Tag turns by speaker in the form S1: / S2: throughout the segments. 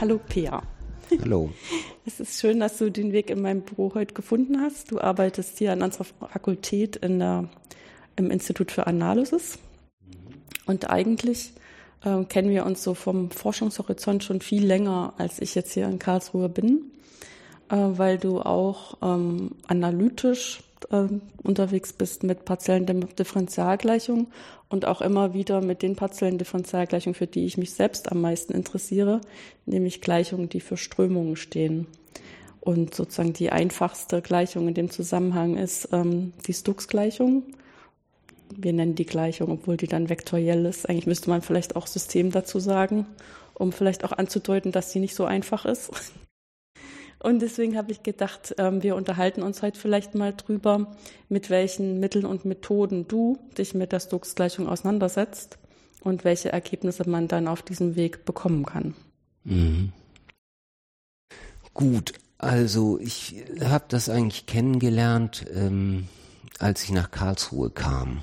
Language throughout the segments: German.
S1: Hallo Pea.
S2: Hallo.
S1: Es ist schön, dass du den Weg in meinem Büro heute gefunden hast. Du arbeitest hier an unserer Fakultät in der, im Institut für Analysis. Und eigentlich äh, kennen wir uns so vom Forschungshorizont schon viel länger, als ich jetzt hier in Karlsruhe bin, äh, weil du auch ähm, analytisch äh, unterwegs bist mit partiellen Differentialgleichungen und auch immer wieder mit den partiellen Differentialgleichungen, für die ich mich selbst am meisten interessiere, nämlich Gleichungen, die für Strömungen stehen. Und sozusagen die einfachste Gleichung in dem Zusammenhang ist ähm, die Stokes-Gleichung. Wir nennen die Gleichung, obwohl die dann vektoriell ist. Eigentlich müsste man vielleicht auch System dazu sagen, um vielleicht auch anzudeuten, dass sie nicht so einfach ist. Und deswegen habe ich gedacht, ähm, wir unterhalten uns heute vielleicht mal drüber, mit welchen Mitteln und Methoden du dich mit der Stokes-Gleichung auseinandersetzt und welche Ergebnisse man dann auf diesem Weg bekommen kann. Mhm.
S2: Gut, also ich habe das eigentlich kennengelernt, ähm, als ich nach Karlsruhe kam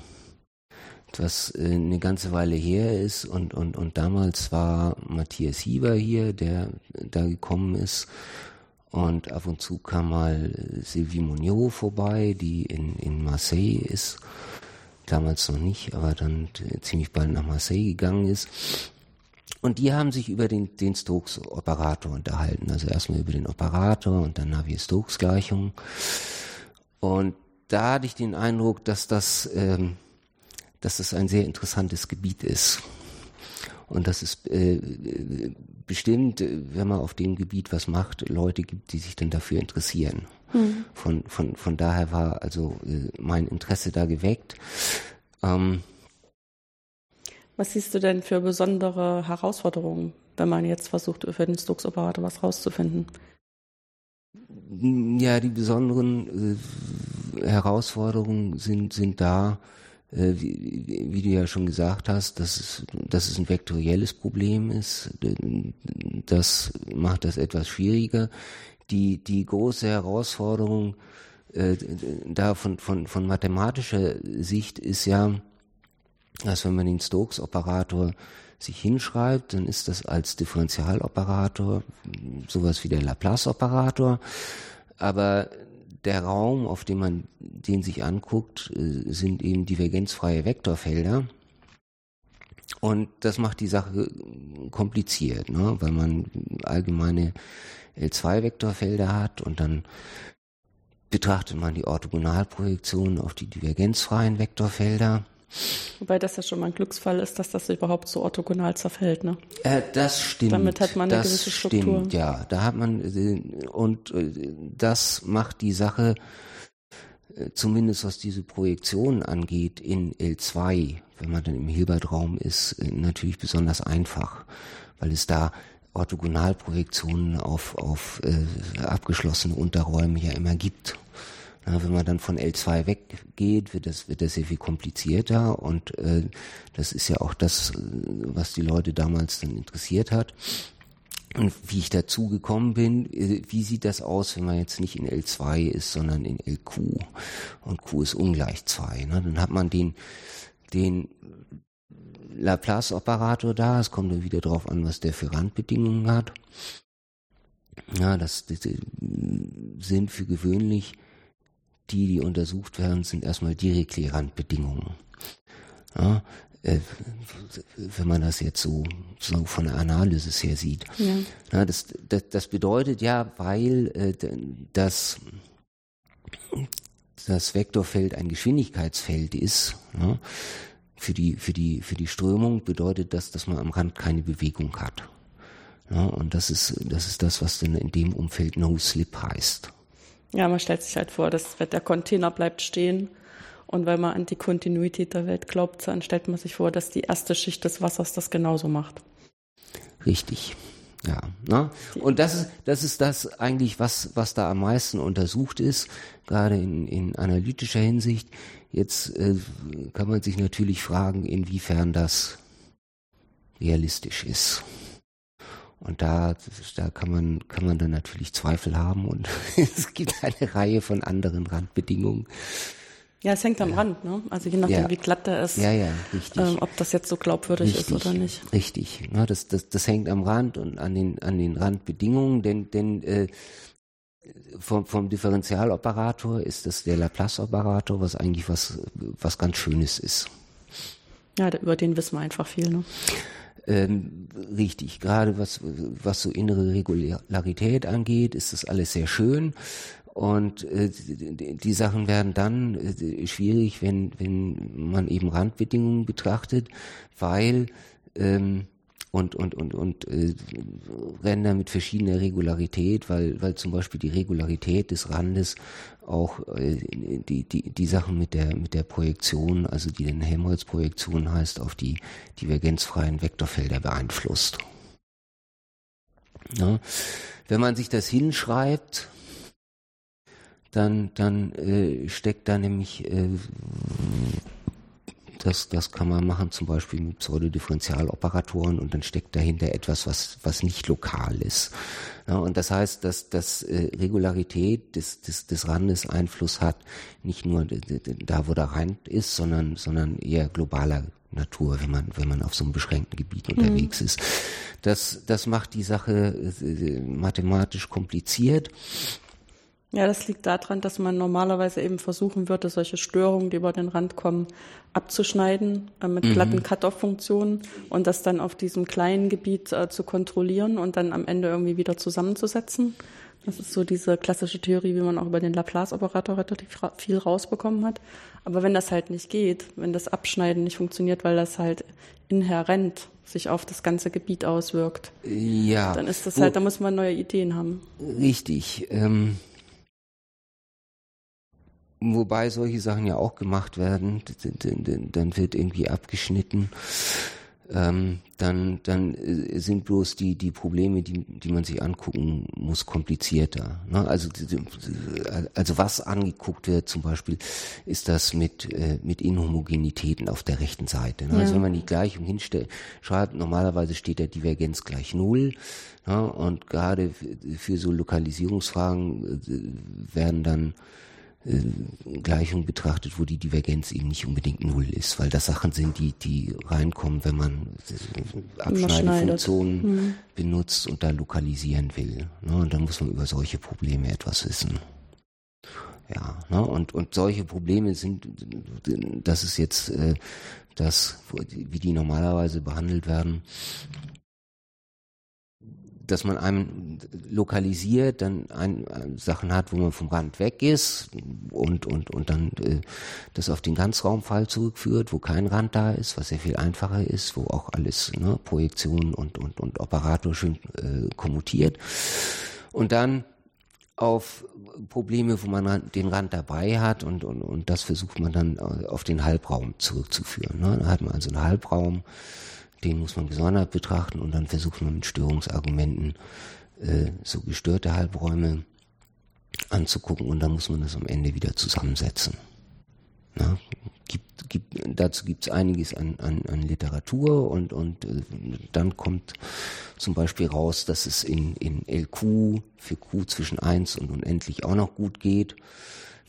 S2: was äh, eine ganze Weile her ist und, und, und damals war Matthias Hieber hier, der da gekommen ist und ab und zu kam mal Sylvie Mugnot vorbei, die in, in Marseille ist. Damals noch nicht, aber dann ziemlich bald nach Marseille gegangen ist. Und die haben sich über den, den Stokes-Operator unterhalten. Also erstmal über den Operator und dann Navier-Stokes-Gleichung. Und da hatte ich den Eindruck, dass das, ähm, dass das ein sehr interessantes Gebiet ist. Und dass es äh, bestimmt, wenn man auf dem Gebiet was macht, Leute gibt, die sich dann dafür interessieren. Mhm. Von, von, von daher war also äh, mein Interesse da geweckt. Ähm,
S1: was siehst du denn für besondere Herausforderungen, wenn man jetzt versucht, für den Stokes-Operator was rauszufinden?
S2: Ja, die besonderen äh, Herausforderungen sind, sind da, äh, wie, wie, du ja schon gesagt hast, dass es, dass es ein vektorielles Problem ist. Das macht das etwas schwieriger. Die, die große Herausforderung äh, da von, von, von mathematischer Sicht ist ja, dass wenn man den Stokes-Operator sich hinschreibt, dann ist das als Differentialoperator sowas wie der Laplace-Operator. Aber der Raum, auf dem man den sich anguckt, äh, sind eben divergenzfreie Vektorfelder. Und das macht die Sache kompliziert, ne? weil man allgemeine L2-Vektorfelder hat und dann betrachtet man die Orthogonalprojektion auf die divergenzfreien Vektorfelder.
S1: Wobei das ja schon mal ein Glücksfall ist, dass das überhaupt so orthogonal zerfällt, ne?
S2: Äh, das stimmt.
S1: Damit hat man eine gewisse Struktur.
S2: Stimmt, ja. Da hat man, äh, und äh, das macht die Sache, äh, zumindest was diese Projektion angeht, in L2, wenn man dann im Hilbert-Raum ist, natürlich besonders einfach, weil es da Orthogonalprojektionen auf, auf äh, abgeschlossene Unterräume ja immer gibt. Ja, wenn man dann von L2 weggeht, wird das, wird das sehr viel komplizierter und äh, das ist ja auch das, was die Leute damals dann interessiert hat. Und wie ich dazu gekommen bin, äh, wie sieht das aus, wenn man jetzt nicht in L2 ist, sondern in LQ und Q ist ungleich 2. Ne? Dann hat man den, den Laplace-Operator da, es kommt dann wieder drauf an, was der für Randbedingungen hat. Ja, das, das sind für gewöhnlich die, die untersucht werden, sind erstmal Dirichlet-Randbedingungen. Ja, äh, wenn man das jetzt so, so von der Analysis her sieht. Ja. ja das, das, das, bedeutet ja, weil äh, das, das Vektorfeld ein Geschwindigkeitsfeld ist, ja, für die, für die, für die Strömung bedeutet das, dass man am Rand keine Bewegung hat. Ja, und das ist, das ist das, was dann in dem Umfeld No Slip heißt.
S1: Ja, man stellt sich halt vor, dass der Container bleibt stehen. Und weil man an die Kontinuität der Welt glaubt, dann stellt man sich vor, dass die erste Schicht des Wassers das genauso macht.
S2: Richtig. Ja, ne? Und das ist, das ist das eigentlich, was, was da am meisten untersucht ist, gerade in, in analytischer Hinsicht. Jetzt äh, kann man sich natürlich fragen, inwiefern das realistisch ist. Und da, da kann man, kann man dann natürlich Zweifel haben und es gibt eine Reihe von anderen Randbedingungen.
S1: Ja, es hängt am Rand, ne? Also je nachdem, ja. wie glatt der ist.
S2: Ja, ja, richtig. Ähm,
S1: ob das jetzt so glaubwürdig
S2: richtig,
S1: ist oder nicht.
S2: Richtig. Ne? Das, das, das hängt am Rand und an den, an den Randbedingungen, denn, denn äh, vom, vom Differentialoperator ist das der Laplace-Operator, was eigentlich was, was ganz Schönes ist.
S1: Ja, über den wissen wir einfach viel, ne?
S2: Ähm, richtig, gerade was, was so innere Regularität angeht, ist das alles sehr schön. Und äh, die, Sachen werden dann äh, schwierig, wenn, wenn man eben Randbedingungen betrachtet, weil ähm, und und und und äh, Ränder mit verschiedener Regularität, weil weil zum Beispiel die Regularität des Randes auch äh, die die die Sachen mit der mit der Projektion, also die den Helmholtz-Projektion heißt, auf die divergenzfreien Vektorfelder beeinflusst. Ja. Wenn man sich das hinschreibt, dann, dann äh, steckt da nämlich, äh, das, das kann man machen zum Beispiel mit Pseudodifferentialoperatoren und dann steckt dahinter etwas, was, was nicht lokal ist. Ja, und das heißt, dass, dass äh, Regularität des, des, des Randes Einfluss hat, nicht nur da, wo der Rand ist, sondern, sondern eher globaler Natur, wenn man, wenn man auf so einem beschränkten Gebiet mhm. unterwegs ist. Das, das macht die Sache äh, mathematisch kompliziert.
S1: Ja, das liegt daran, dass man normalerweise eben versuchen würde, solche Störungen, die über den Rand kommen, abzuschneiden äh, mit mhm. glatten Cut-off-Funktionen und das dann auf diesem kleinen Gebiet äh, zu kontrollieren und dann am Ende irgendwie wieder zusammenzusetzen. Das ist so diese klassische Theorie, wie man auch über den Laplace-Operator relativ viel rausbekommen hat. Aber wenn das halt nicht geht, wenn das Abschneiden nicht funktioniert, weil das halt inhärent sich auf das ganze Gebiet auswirkt,
S2: ja.
S1: dann ist das halt, da muss man neue Ideen haben.
S2: Richtig. Ähm Wobei solche Sachen ja auch gemacht werden, dann wird irgendwie abgeschnitten. Ähm, dann, dann äh, sind bloß die, die Probleme, die, die man sich angucken muss, komplizierter. Ne? Also, also was angeguckt wird zum Beispiel, ist das mit, äh, mit Inhomogenitäten auf der rechten Seite. Ne? Also ja. Also wenn man die Gleichung hinstellt, schreibt, normalerweise steht der Divergenz gleich Null. Ne? Und gerade für so Lokalisierungsfragen äh, werden dann Gleichung betrachtet, wo die Divergenz eben nicht unbedingt null ist, weil das Sachen sind, die, die reinkommen, wenn man Abschneidefunktionen mhm. benutzt und da lokalisieren will. Ne? Und dann muss man über solche Probleme etwas wissen. Ja, ne? und, und solche Probleme sind, das ist jetzt äh, das, wie die normalerweise behandelt werden, dass man einem lokalisiert, dann ein, ein, Sachen hat, wo man vom Rand weg ist und und und dann äh, das auf den Ganzraumfall zurückführt, wo kein Rand da ist, was sehr viel einfacher ist, wo auch alles ne, Projektion und und und Operator schön äh, kommutiert und dann auf Probleme, wo man den Rand dabei hat und, und, und das versucht man dann auf den Halbraum zurückzuführen. Ne? Da hat man also einen Halbraum, den muss man gesondert betrachten und dann versucht man mit Störungsargumenten äh, so gestörte Halbräume anzugucken und dann muss man das am Ende wieder zusammensetzen. Na, gibt, gibt, dazu gibt es einiges an, an, an Literatur und, und äh, dann kommt zum Beispiel raus, dass es in, in LQ für Q zwischen 1 und unendlich auch noch gut geht,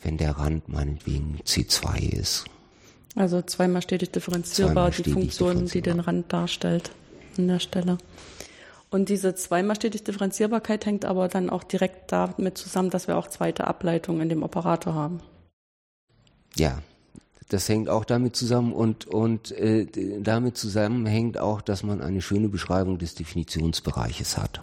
S2: wenn der Rand meinetwegen C2 ist.
S1: Also zweimal stetig differenzierbar, zweimal die Funktion, die den Rand darstellt an der Stelle. Und diese zweimal stetig Differenzierbarkeit hängt aber dann auch direkt damit zusammen, dass wir auch zweite Ableitungen in dem Operator haben.
S2: Ja, das hängt auch damit zusammen und, und äh, damit zusammenhängt auch, dass man eine schöne Beschreibung des Definitionsbereiches hat.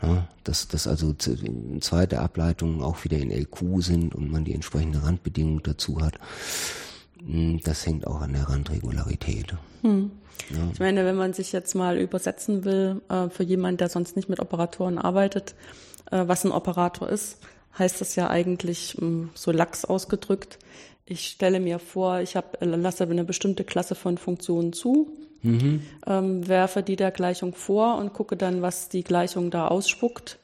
S2: Ja, dass, dass also zweite Ableitungen auch wieder in LQ sind und man die entsprechende Randbedingung dazu hat. Hm, das hängt auch an der Randregularität. Hm.
S1: Ja. Ich meine, wenn man sich jetzt mal übersetzen will, äh, für jemanden, der sonst nicht mit Operatoren arbeitet, äh, was ein Operator ist, heißt das ja eigentlich hm, so lax ausgedrückt. Ich stelle mir vor, ich hab, lasse eine bestimmte Klasse von Funktionen zu, mhm. ähm, werfe die der Gleichung vor und gucke dann, was die Gleichung da ausspuckt.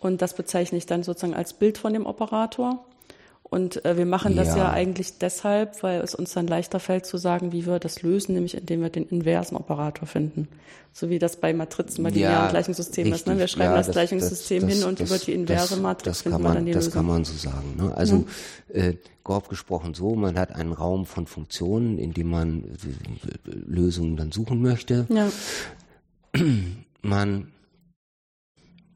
S1: Und das bezeichne ich dann sozusagen als Bild von dem Operator. Und äh, wir machen das
S2: Ja.
S1: ja eigentlich deshalb, weil es uns dann leichter fällt zu sagen, wie wir das lösen, nämlich indem wir den inversen Operator finden. So wie das bei Matrizen, bei linearen Gleichungssystemen ist. Ne? Wir schreiben
S2: Ja,
S1: das, Gleichungssystem
S2: das-
S1: hin und
S2: das-
S1: über die inverse
S2: das,
S1: Matrix
S2: das
S1: finden
S2: man,
S1: wir dann die
S2: Das
S1: Lösung.
S2: kann man so sagen. Ne? Also äh, grob gesprochen so, man hat einen Raum von Funktionen, in dem man äh, Lösungen dann suchen möchte.
S1: ja.
S2: Man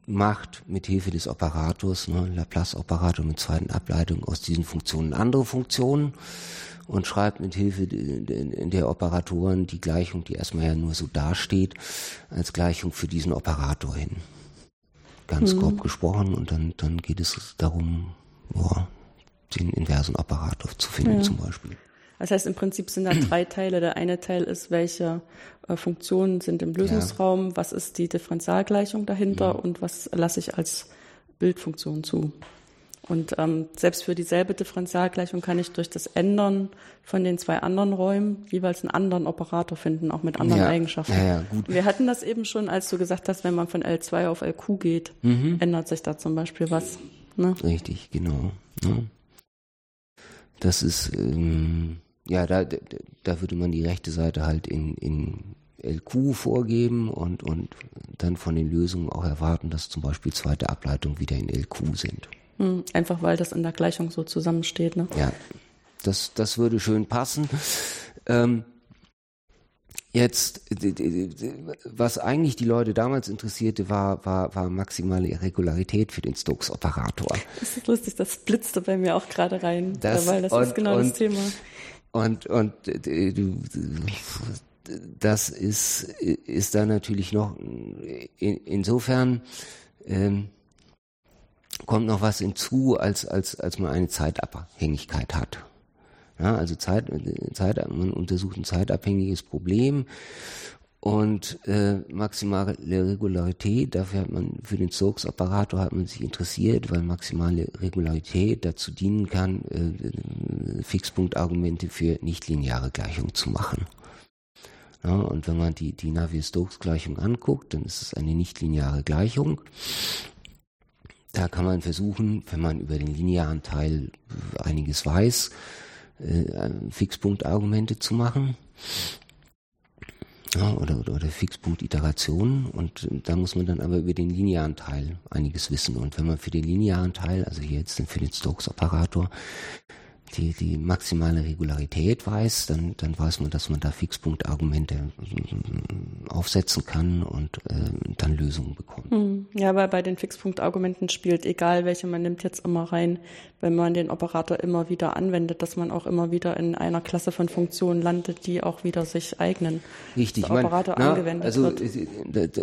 S2: macht mit Hilfe des Operators, ne, Laplace-Operator mit zweiten Ableitung aus diesen Funktionen andere Funktionen und schreibt mit Hilfe de- de- der Operatoren die Gleichung, die erstmal ja nur so dasteht, als Gleichung für diesen Operator hin. Ganz grob gesprochen und dann, dann geht es darum, ja, den inversen Operator zu finden zum Beispiel.
S1: Das heißt, im Prinzip sind da drei Teile. Der eine Teil ist, welche äh, Funktionen sind im Lösungsraum, was ist die Differentialgleichung dahinter und was lasse ich als Bildfunktion zu. Und ähm, selbst für dieselbe Differentialgleichung kann ich durch das Ändern von den zwei anderen Räumen jeweils einen anderen Operator finden, auch mit anderen
S2: Ja,
S1: Eigenschaften.
S2: ja, ja, gut.
S1: Wir hatten das eben schon, als du gesagt hast, wenn man von L2 auf LQ geht,
S2: Mhm.
S1: ändert sich da zum Beispiel was. Ne?
S2: Richtig, genau. Ne? Das ist, ähm, ja, da, da, würde man die rechte Seite halt in, in LQ vorgeben und, und dann von den Lösungen auch erwarten, dass zum Beispiel zweite Ableitungen wieder in LQ sind.
S1: Hm, Einfach weil das in der Gleichung so zusammensteht. Ne?
S2: Ja, das, das würde schön passen. Ähm, jetzt, was eigentlich die Leute damals interessierte, war, war, war maximale Irregularität für den Stokes-Operator.
S1: Das ist lustig, das blitzte bei mir auch gerade rein,
S2: Das
S1: weil das
S2: und-
S1: ist genau das Thema.
S2: Und, und äh, du, das ist, ist da natürlich noch, in, insofern ähm, kommt noch was hinzu, als, als, als man eine Zeitabhängigkeit hat. Ja, also Zeit, Zeit, man untersucht ein zeitabhängiges Problem und äh, maximale Regularität, dafür hat man, für den Stokes-Operator hat man sich interessiert, weil maximale Regularität dazu dienen kann, äh, Fixpunktargumente für nichtlineare Gleichungen zu machen. Ja, und wenn man die, die Navier-Stokes-Gleichung anguckt, dann ist es eine nichtlineare Gleichung. Da kann man versuchen, wenn man über den linearen Teil einiges weiß, äh, Fixpunktargumente zu machen ja, oder, oder, oder Fixpunkt-Iterationen und da muss man dann aber über den linearen Teil einiges wissen. Und wenn man für den linearen Teil, also hier jetzt für den Stokes-Operator, die, die maximale Regularität weiß, dann, dann weiß man, dass man da Fixpunktargumente aufsetzen kann und äh, dann Lösungen bekommt.
S1: Hm. Ja, aber bei den Fixpunktargumenten spielt, egal welche man nimmt, jetzt immer rein, wenn man den Operator immer wieder anwendet, dass man auch immer wieder in einer Klasse von Funktionen landet, die auch wieder sich eignen.
S2: Richtig,
S1: Der Operator
S2: na,
S1: angewendet
S2: also
S1: wird.
S2: da, da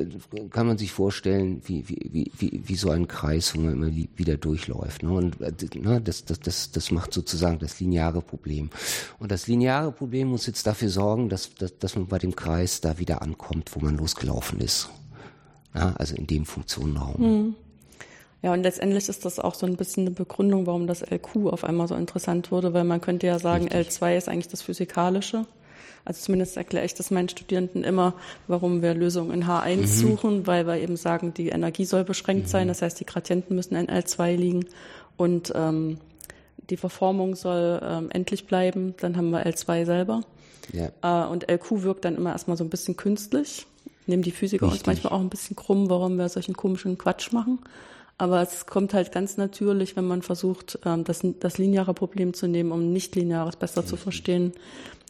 S2: kann man sich vorstellen, wie, wie, wie, wie, so ein Kreis, wo man immer wieder durchläuft. Ne? Und äh, na, das, das, das, das macht sozusagen das lineare Problem. Und das lineare Problem muss jetzt dafür sorgen, dass, dass, dass man bei dem Kreis da wieder ankommt, wo man losgelaufen ist. Ja, also in dem Funktionenraum.
S1: Hm. Ja, und letztendlich ist das auch so ein bisschen eine Begründung, warum das LQ auf einmal so interessant wurde, weil man könnte ja sagen, L2 ist eigentlich das Physikalische. Also zumindest erkläre ich das meinen Studierenden immer, warum wir Lösungen in H1 suchen, weil wir eben sagen, die Energie soll beschränkt sein, das heißt, die Gradienten müssen in L2 liegen und ähm, die Verformung soll ähm, endlich bleiben, dann haben wir L2 selber.
S2: Ja.
S1: Äh, und LQ wirkt dann immer erstmal so ein bisschen künstlich. Nehmen die Physiker uns
S2: Richtig.
S1: manchmal auch ein bisschen krumm, warum wir solchen komischen Quatsch machen. Aber es kommt halt ganz natürlich, wenn man versucht, ähm, das, das lineare Problem zu nehmen, um nicht-lineares besser zu verstehen,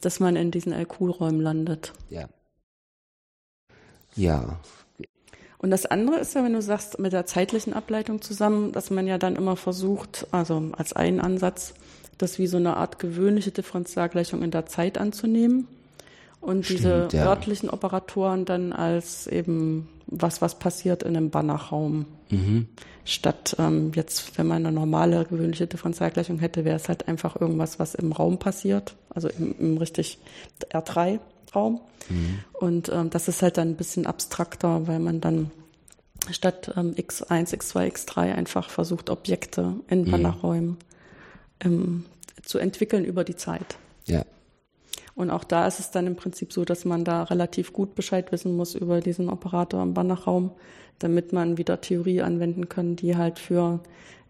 S1: dass man in diesen LQ-Räumen landet.
S2: Ja. Ja.
S1: Und das andere ist ja, wenn du sagst, mit der zeitlichen Ableitung zusammen, dass man ja dann immer versucht, also als einen Ansatz, das wie so eine Art gewöhnliche Differentialgleichung in der Zeit anzunehmen und diese
S2: Stimmt, ja.
S1: örtlichen Operatoren dann als eben was, was passiert in einem Banachraum.
S2: Mhm.
S1: Statt ähm, jetzt, wenn man eine normale gewöhnliche Differentialgleichung hätte, wäre es halt einfach irgendwas, was im Raum passiert, also im, im richtig R3-Raum. Und ähm, das ist halt dann ein bisschen abstrakter, weil man dann statt ähm, X1, X2, X3 einfach versucht, Objekte in Banachräumen ähm, zu entwickeln über die Zeit.
S2: Ja.
S1: Und auch da ist es dann im Prinzip so, dass man da relativ gut Bescheid wissen muss über diesen Operator im Banachraum, damit man wieder Theorie anwenden kann, die halt für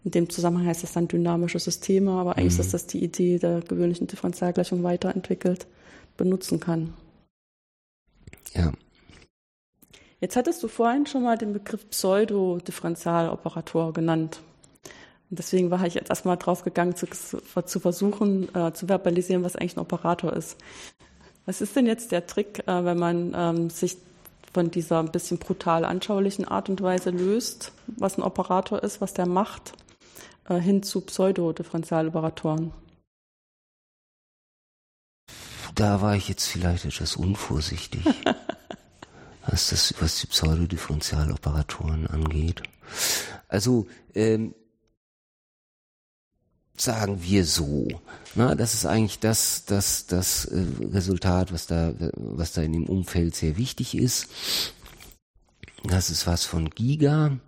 S1: In dem Zusammenhang heißt das dann dynamische Systeme, aber eigentlich mhm. ist das die Idee der gewöhnlichen Differentialgleichung weiterentwickelt benutzen kann.
S2: Ja.
S1: Jetzt hattest du vorhin schon mal den Begriff Pseudo-Differentialoperator genannt. Und deswegen war ich jetzt erstmal drauf gegangen, zu, zu versuchen, äh, zu verbalisieren, was eigentlich ein Operator ist. Was ist denn jetzt der Trick, äh, wenn man ähm, sich von dieser ein bisschen brutal anschaulichen Art und Weise löst, was ein Operator ist, was der macht, äh, hin zu Pseudo-Differentialoperatoren?
S2: Da war ich jetzt vielleicht etwas unvorsichtig, was, das, was die Pseudodifferentialoperatoren angeht. Also ähm, sagen wir so. Na, das ist eigentlich das, das, das äh, Resultat, was da, was da in dem Umfeld sehr wichtig ist. Das ist was von Giga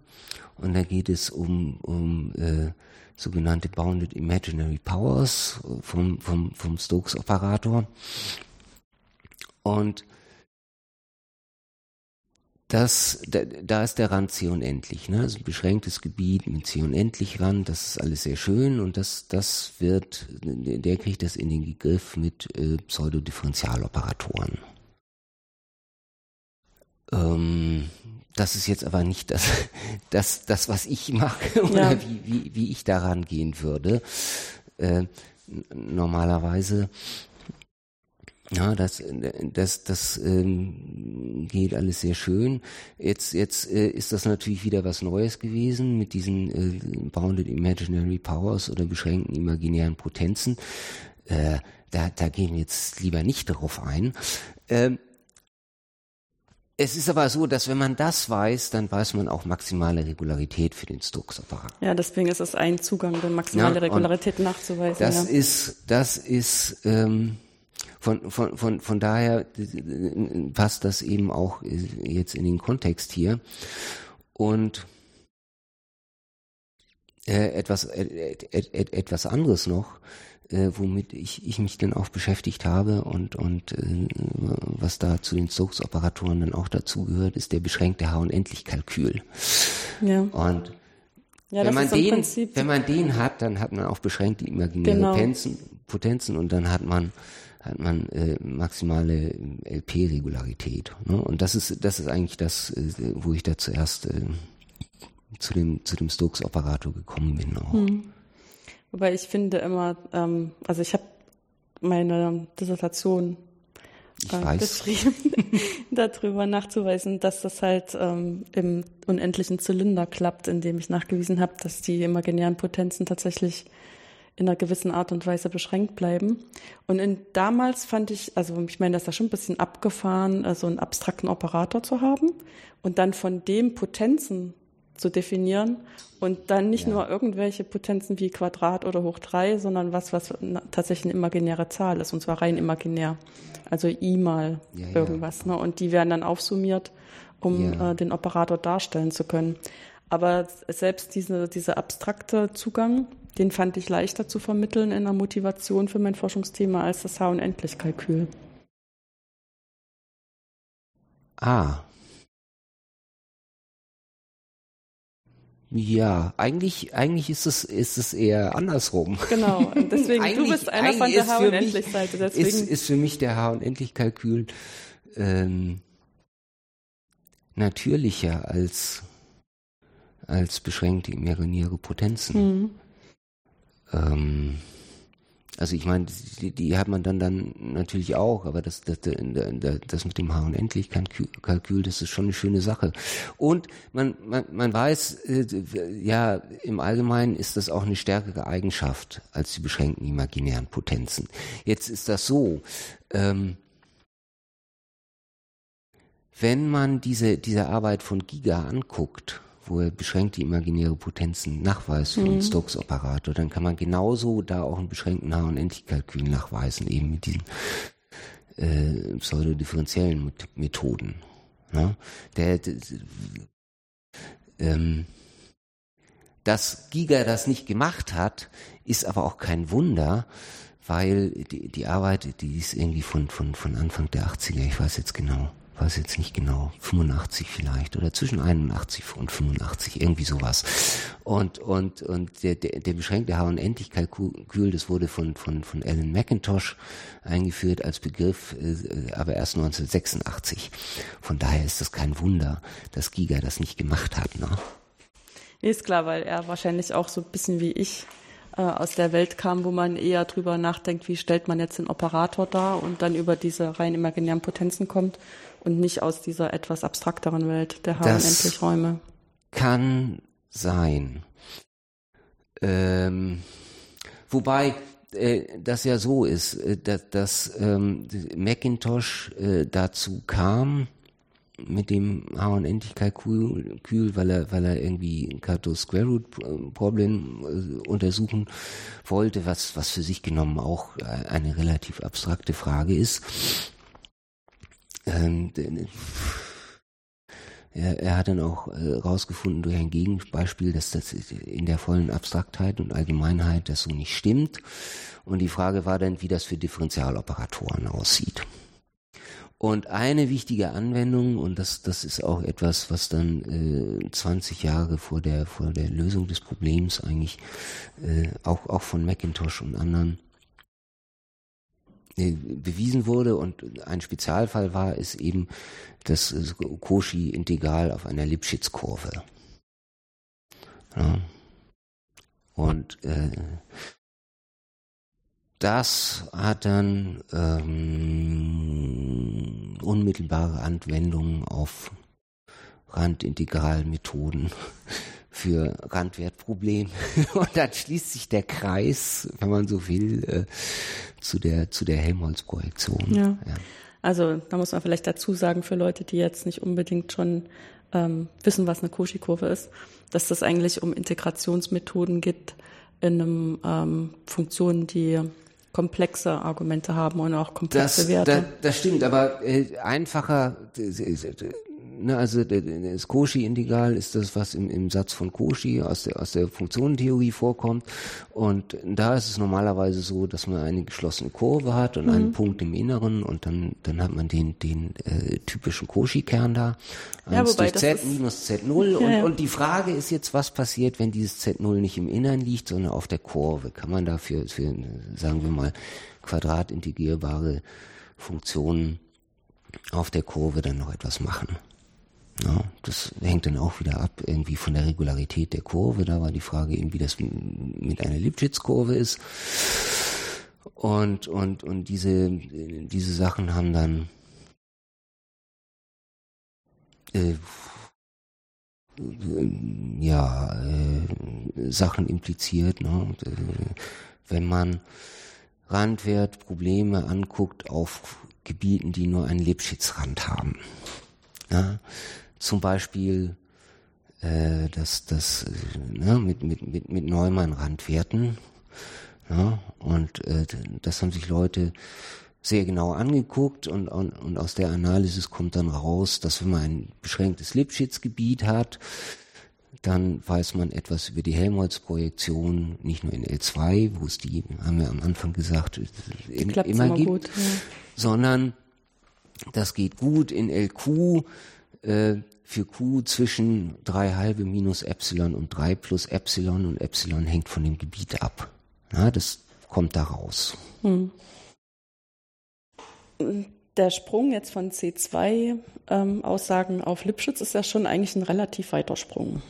S2: und da geht es um, um äh, sogenannte Bounded Imaginary Powers vom, vom, vom Stokes-Operator. Und das, da, da ist der Rand C unendlich, ne? Also ein beschränktes Gebiet mit C unendlich Rand, das ist alles sehr schön und das, das wird, der kriegt das in den Griff mit äh, Pseudodifferentialoperatoren. Ähm, das ist jetzt aber nicht das, das, das was ich mache oder ja. wie, wie, wie ich daran gehen würde. Äh, normalerweise ja, das, das, das ähm, geht alles sehr schön. Jetzt, jetzt äh, ist das natürlich wieder was Neues gewesen mit diesen äh, Bounded Imaginary Powers oder beschränkten imaginären Potenzen. Äh, da, da gehen wir jetzt lieber nicht darauf ein. Ähm, es ist aber so, dass wenn man das weiß, dann weiß man auch maximale Regularität für den Stokes-Apparat.
S1: Ja, deswegen ist es ein Zugang, die maximale ja, Regularität nachzuweisen.
S2: Das
S1: ja.
S2: ist, das ist ähm, von, von, von, von daher passt das eben auch jetzt in den Kontext hier. Und äh, etwas, äh, äh, etwas anderes noch, äh, womit ich, ich mich dann auch beschäftigt habe und, und äh, was da zu den Stokes-Operatoren dann auch dazu gehört, ist der beschränkte H- und Endlich-Kalkül. Ja. Und ja, wenn, man den, wenn man den hat, dann hat man auch beschränkte imaginäre genau. Potenzen, Potenzen und dann hat man hat man äh, maximale äh, LP-Regularität. Ne? Und das ist, das ist eigentlich das, äh, wo ich da zuerst äh, zu dem, zu dem Stokes-Operator gekommen bin auch. Hm.
S1: Wobei ich finde immer, ähm, also ich habe meine Dissertation äh, geschrieben, darüber nachzuweisen, dass das halt ähm, im unendlichen Zylinder klappt, indem ich nachgewiesen habe, dass die imaginären Potenzen tatsächlich in einer gewissen Art und Weise beschränkt bleiben. Und in, damals fand ich, also ich meine, das ist ja schon ein bisschen abgefahren, so also einen abstrakten Operator zu haben und dann von dem Potenzen zu definieren und dann nicht ja. nur irgendwelche Potenzen wie Quadrat oder hoch drei, sondern was, was tatsächlich eine imaginäre Zahl ist, und zwar rein imaginär. Also i mal ja, irgendwas. Ja. Ne? Und die werden dann aufsummiert, um äh, den Operator darstellen zu können. Aber selbst diese, dieser abstrakte Zugang, den fand ich leichter zu vermitteln in der Motivation für mein Forschungsthema als das H-Unendlich-Kalkül.
S2: Ah. Ja, eigentlich, eigentlich ist es, ist es eher andersrum.
S1: Genau, deswegen, du bist einer von der H-Unendlich-Seite.
S2: Ist, ist für mich der H-Unendlich-Kalkül ähm, natürlicher als, als beschränkte imaginäre Potenzen. Mhm. Ähm, also ich meine, die, die, hat man dann dann natürlich auch, aber das, das, das mit dem H- und Endlich-Kalkül, das ist schon eine schöne Sache. Und man, man, man weiß, äh, ja, im Allgemeinen ist das auch eine stärkere Eigenschaft als die beschränkten imaginären Potenzen. Jetzt ist das so, ähm, wenn man diese, diese Arbeit von Giga anguckt, wo er beschränkte imaginäre Potenzen nachweist für mhm. den Stokes-Operator, dann kann man genauso da auch einen beschränkten H- und Endlichkalkül nachweisen, eben mit diesen äh, pseudodifferenziellen Methoden. Ne? Der, der ähm, dass Giga das nicht gemacht hat, ist aber auch kein Wunder, weil die, die Arbeit, die ist irgendwie von, von, von Anfang der 80er, ich weiß jetzt genau weiß jetzt nicht genau, 85 vielleicht oder zwischen 81 und 85, irgendwie sowas. Und, und, und der, der, der beschränkte H- und Endlichkeit-Kalkül, das wurde von, von, von Alan McIntosh eingeführt als Begriff, äh, aber erst 1986. Von daher ist das kein Wunder, dass Giga das nicht gemacht hat. Ne?
S1: Ist klar, weil er wahrscheinlich auch so ein bisschen wie ich äh, aus der Welt kam, wo man eher drüber nachdenkt, wie stellt man jetzt den Operator dar und dann über diese rein imaginären Potenzen kommt und nicht aus dieser etwas abstrakteren Welt der H- und Endlichräume.
S2: Kann sein. Ähm, wobei äh, das ja so ist, äh, dass, dass ähm, Macintosh äh, dazu kam mit dem H- und Endlichkeit-Kühl, weil er, weil er irgendwie ein Kato Square Root Problem äh, untersuchen wollte, was, was für sich genommen auch eine relativ abstrakte Frage ist. Ähm, er, er hat dann auch herausgefunden äh, durch ein Gegenbeispiel, dass das in der vollen Abstraktheit und Allgemeinheit das so nicht stimmt. Und die Frage war dann, wie das für Differentialoperatoren aussieht. Und eine wichtige Anwendung, und das, das ist auch etwas, was dann äh, 20 Jahre vor der, vor der Lösung des Problems eigentlich äh, auch, auch von Macintosh und anderen äh, bewiesen wurde und ein Spezialfall war, ist eben das Cauchy-Integral auf einer Lipschitz-Kurve. Ja. Und äh, das hat dann ähm, unmittelbare Anwendungen auf Randintegralmethoden für Randwertprobleme. Und dann schließt sich der Kreis, wenn man so will, äh, zu der, zu der Helmholtz-Projektion.
S1: Ja. ja. Also da muss man vielleicht dazu sagen, für Leute, die jetzt nicht unbedingt schon ähm, wissen, was eine Cauchy-Kurve ist, dass das eigentlich um Integrationsmethoden geht in einem ähm, Funktionen, die komplexe Argumente haben und auch komplexe
S2: das,
S1: Werte.
S2: Das, das stimmt, aber äh, einfacher, ne, also das Cauchy-Integral ist das, was im, im Satz von Cauchy aus der, aus der Funktionentheorie vorkommt. Und da ist es normalerweise so, dass man eine geschlossene Kurve hat und mhm. einen Punkt im Inneren und dann, dann hat man den, den äh, typischen Cauchy-Kern da. 1 ja, durch Z minus Z0. Ja, und, ja. und die Frage ist jetzt, was passiert, wenn dieses Z0 nicht im Innern liegt, sondern auf der Kurve? Kann man dafür, für, sagen wir mal, quadratintegrierbare Funktionen auf der Kurve dann noch etwas machen? Ja, das hängt dann auch wieder ab irgendwie von der Regularität der Kurve. Da war die Frage eben, wie das mit einer Lipschitz-Kurve ist. Und, und, und diese, diese Sachen haben dann äh, ja, äh, Sachen impliziert. Ne? Und, äh, wenn man Randwertprobleme anguckt auf Gebieten, die nur einen Lipschitz-Rand haben. Ja, zum Beispiel äh, das, das äh, ne, mit, mit, mit, mit Neumann-Randwerten. Ja, und äh, das haben sich Leute sehr genau angeguckt und, und, und aus der Analysis kommt dann raus, dass wenn man ein beschränktes Lipschitz-Gebiet hat, dann weiß man etwas über die Helmholtz-Projektion, nicht nur in L2, wo es die, haben wir am Anfang gesagt, im, immer, immer gibt, gut, ja. sondern das geht gut in LQ äh, für Q zwischen 3 halbe minus Epsilon und 3 plus Epsilon und Epsilon hängt von dem Gebiet ab. Ja, das kommt da raus. Hm.
S1: Der Sprung jetzt von C2-Aussagen ähm, auf Lipschitz ist ja schon eigentlich ein relativ weiter Sprung.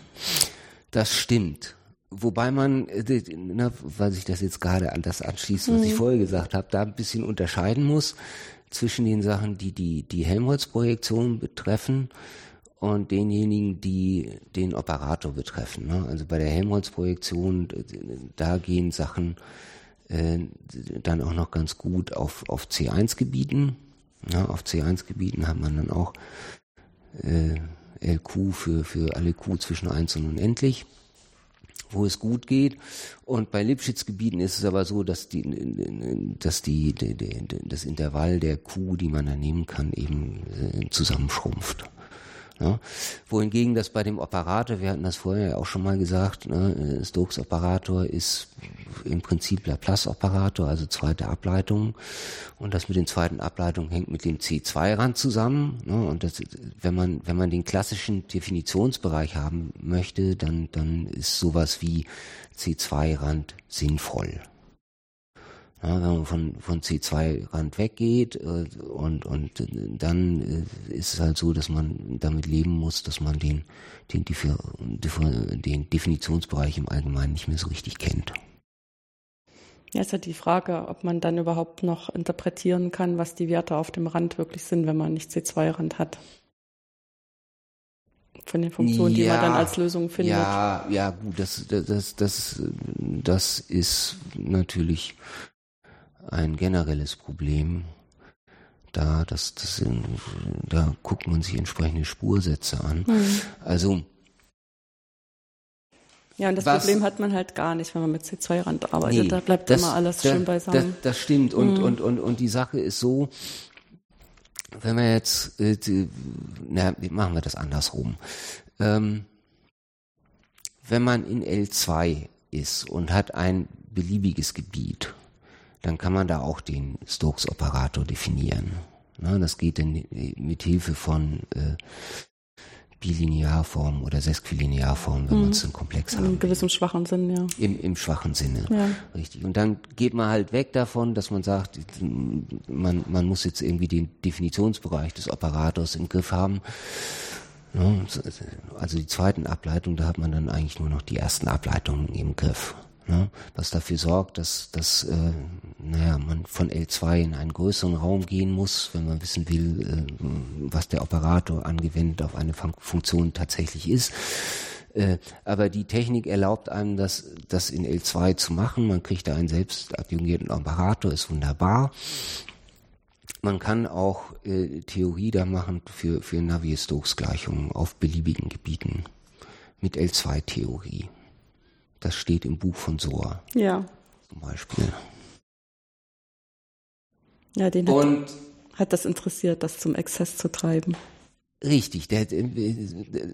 S2: Das stimmt. Wobei man, äh, na, weil sich das jetzt gerade an das anschließt, was mhm. ich vorher gesagt habe, da ein bisschen unterscheiden muss zwischen den Sachen, die die, die Helmholtz-Projektion betreffen und denjenigen, die den Operator betreffen. Ne? Also bei der Helmholtz-Projektion, da gehen Sachen äh, dann auch noch ganz gut auf, auf C1-Gebieten. Ja, auf C1-Gebieten hat man dann auch äh, LQ für, für alle Q zwischen 1 und unendlich wo es gut geht. Und bei Lipschitz-Gebieten ist es aber so, dass die, dass die, die, die, das Intervall der Q, die man da nehmen kann, eben äh, zusammenschrumpft. Ne? Wohingegen das bei dem Operator, wir hatten das vorher ja auch schon mal gesagt, ne, Stokes Operator ist im Prinzip Laplace-Operator, also zweite Ableitung. Und das mit den zweiten Ableitungen hängt mit dem C2-Rand zusammen. Ne? Und das, wenn man, wenn man den klassischen Definitionsbereich haben möchte, dann, dann ist sowas wie C2-Rand sinnvoll. Ja, wenn man von, von C2-Rand weggeht äh, und, und dann äh, ist es halt so, dass man damit leben muss, dass man den, den, den Definitionsbereich im Allgemeinen nicht mehr so richtig kennt.
S1: Ja, ist ja die Frage, ob man dann überhaupt noch interpretieren kann, was die Werte auf dem Rand wirklich sind, wenn man nicht C2-Rand hat. Von den Funktionen, ja, die man dann als Lösung findet.
S2: Ja, ja, gut, das, das, das, das ist natürlich ein generelles Problem. Da, das, das sind, da guckt man sich entsprechende Spursätze an. Mhm. Also
S1: ja, und das was, Problem hat man halt gar nicht, wenn man mit C2-Rand arbeitet. Nee, da bleibt das, immer alles da, schön beisammen.
S2: Das, das stimmt. Und, mhm. und, und, und die Sache ist so, wenn wir jetzt, äh, die, na, machen wir das andersrum. Ähm, wenn man in L2 ist und hat ein beliebiges Gebiet, dann kann man da auch den Stokes-Operator definieren. Na, das geht dann mit Hilfe von äh, Bilinearform oder Sesquilinearform, wenn mhm. man es in komplex hat.
S1: In gewissem schwachen Sinn, ja.
S2: Im, Im schwachen Sinne, ja. richtig. Und dann geht man halt weg davon, dass man sagt, man, man muss jetzt irgendwie den Definitionsbereich des Operators im Griff haben. Also die zweiten Ableitungen, da hat man dann eigentlich nur noch die ersten Ableitungen im Griff. Ne, was dafür sorgt, dass, dass äh, naja, man von L2 in einen größeren Raum gehen muss, wenn man wissen will, äh, was der Operator angewendet auf eine Fun Funktion tatsächlich ist. Äh, aber die Technik erlaubt einem, das, das in L2 zu machen. Man kriegt da einen selbst adjungierten Operator, ist wunderbar. Man kann auch äh, Theorie da machen für, für Navier-Stokes-Gleichungen auf beliebigen Gebieten mit L2-Theorie. Das steht im Buch von Soa.
S1: Ja.
S2: Zum Beispiel.
S1: Ja, den hat, hat das interessiert, das zum Exzess zu treiben.
S2: Richtig, der,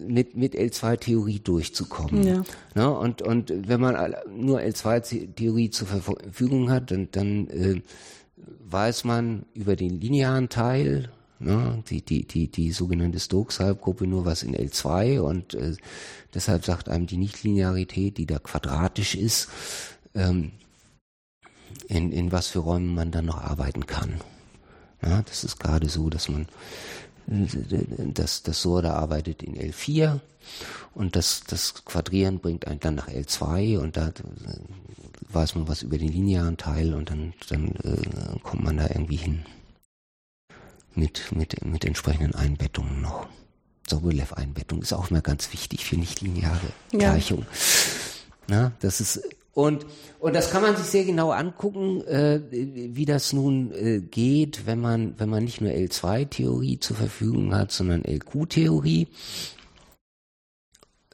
S2: mit, mit L2-Theorie durchzukommen. Ja. Ne? Und, und wenn man nur L2-Theorie zur Verfügung hat, dann, dann äh, weiß man über den linearen Teil Ne? Die, die, die, die sogenannte Stokes-Halbgruppe nur was in L2 und äh, deshalb sagt einem die Nichtlinearität, die da quadratisch ist, ähm, in, in was für Räumen man dann noch arbeiten kann. Ja, das ist gerade so, dass man das, das Sorda arbeitet in L4 und das, das Quadrieren bringt einen dann nach L2 und da weiß man was über den linearen Teil und dann, dann äh, kommt man da irgendwie hin mit, mit, mit entsprechenden Einbettungen noch. Sobolev-Einbettung ist auch mal ganz wichtig für nichtlineare Gleichungen. Ja. das ist und und das kann man sich sehr genau angucken, äh, wie das nun äh, geht, wenn man wenn man nicht nur L2-Theorie zur Verfügung hat, sondern LQ-Theorie.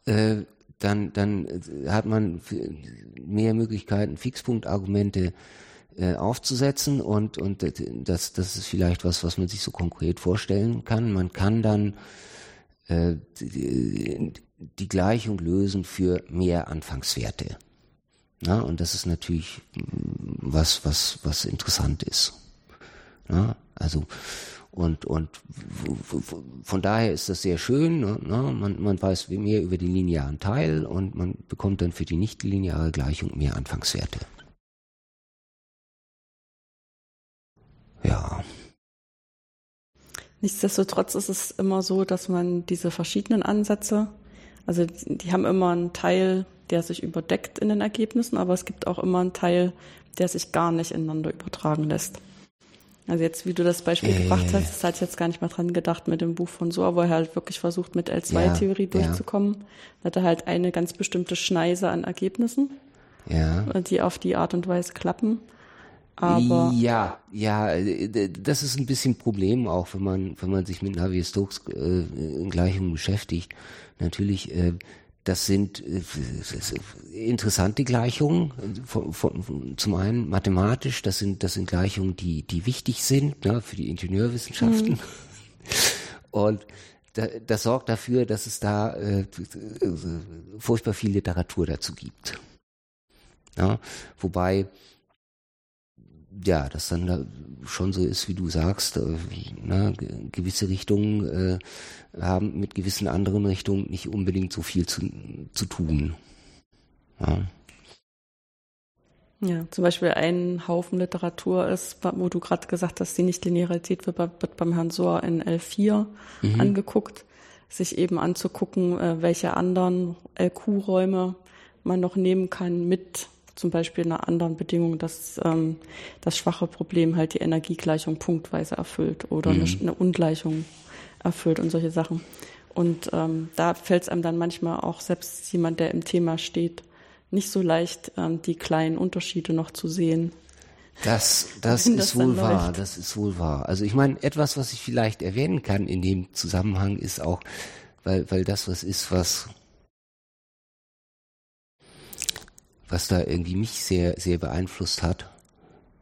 S2: Äh, dann dann hat man mehr Möglichkeiten, Fixpunktargumente äh, aufzusetzen und, und das, das ist vielleicht was, was man sich so konkret vorstellen kann. Man kann dann äh, die, die Gleichung lösen für mehr Anfangswerte. Na, und das ist natürlich mm, was, was, was interessant ist. Na, also, und, und von daher ist das sehr schön. Ne? Man, man weiß mehr über den linearen Teil und man bekommt dann für die nichtlineare Gleichung mehr Anfangswerte. Ja.
S1: Nichtsdestotrotz ist es immer so, dass man diese verschiedenen Ansätze, also die haben immer einen Teil, der sich überdeckt in den Ergebnissen, aber es gibt auch immer einen Teil, der sich gar nicht ineinander übertragen lässt. Also jetzt, wie du das Beispiel äh, gebracht hast, das hatte ich jetzt gar nicht mal dran gedacht mit dem Buch von Soa, wo er halt wirklich versucht, mit L2-Theorie ja, durchzukommen. Ja. Da hat er halt eine ganz bestimmte Schneise an Ergebnissen, ja. die auf die Art und Weise klappen. Aber
S2: ja, ja, das ist ein bisschen Problem auch, wenn man, wenn man sich mit Navier-Stokes äh, Gleichungen beschäftigt. Natürlich, äh, das sind äh, interessante Gleichungen. Von, von, zum einen mathematisch, das sind, das sind Gleichungen, die, die wichtig sind ne, für die Ingenieurwissenschaften. Mhm. Und das sorgt dafür, dass es da äh, furchtbar viel Literatur dazu gibt. Ja, wobei ja, das dann da schon so ist, wie du sagst, äh, na, gewisse Richtungen äh, haben mit gewissen anderen Richtungen nicht unbedingt so viel zu, zu tun. Ja.
S1: Ja, zum Beispiel ein Haufen Literatur ist, wo du gerade gesagt hast, die Nichtlinearität wird, wird beim Herrn Sohr in L4 mhm. angeguckt, sich eben anzugucken, äh, welche anderen LQ-Räume man noch nehmen kann mit zum Beispiel einer anderen Bedingung, dass ähm, das schwache Problem halt die Energiegleichung punktweise erfüllt oder mhm. eine, eine, Ungleichung erfüllt und solche Sachen. Und ähm, da fällt es einem dann manchmal auch selbst jemand, der im Thema steht, nicht so leicht, ähm, die kleinen Unterschiede noch zu sehen.
S2: Das, das ist das wohl wahr, läuft. das ist wohl wahr. Also ich meine, etwas, was ich vielleicht erwähnen kann in dem Zusammenhang, ist auch, weil, weil das was ist, was was da irgendwie mich sehr, sehr beeinflusst hat,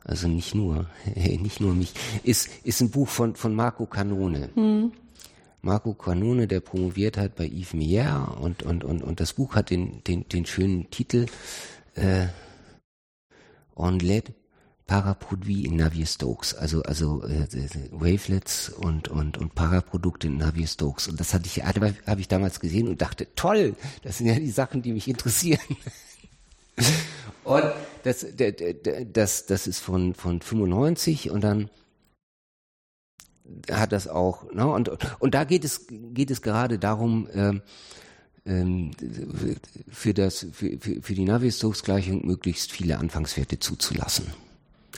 S2: also nicht nur, nicht nur mich, ist, ist ein Buch von, von Marco Canone. Mhm. Marco Canone, der promoviert hat bei Yves Meyer und, und, und, und das Buch hat den, den, den schönen Titel äh, On LED Paraproduit in Navier-Stokes, also also äh, Wavelets und und und Paraprodukte in Navier-Stokes und das hatte ich habe ich damals gesehen und dachte toll, das sind ja die Sachen, die mich interessieren. Und das, das, das ist von, von 95 und dann hat das auch, ne, und, und da geht es, geht es gerade darum, ähm, ähm, für das, für, für, für die Navier-Stokes-Gleichung möglichst viele Anfangswerte zuzulassen.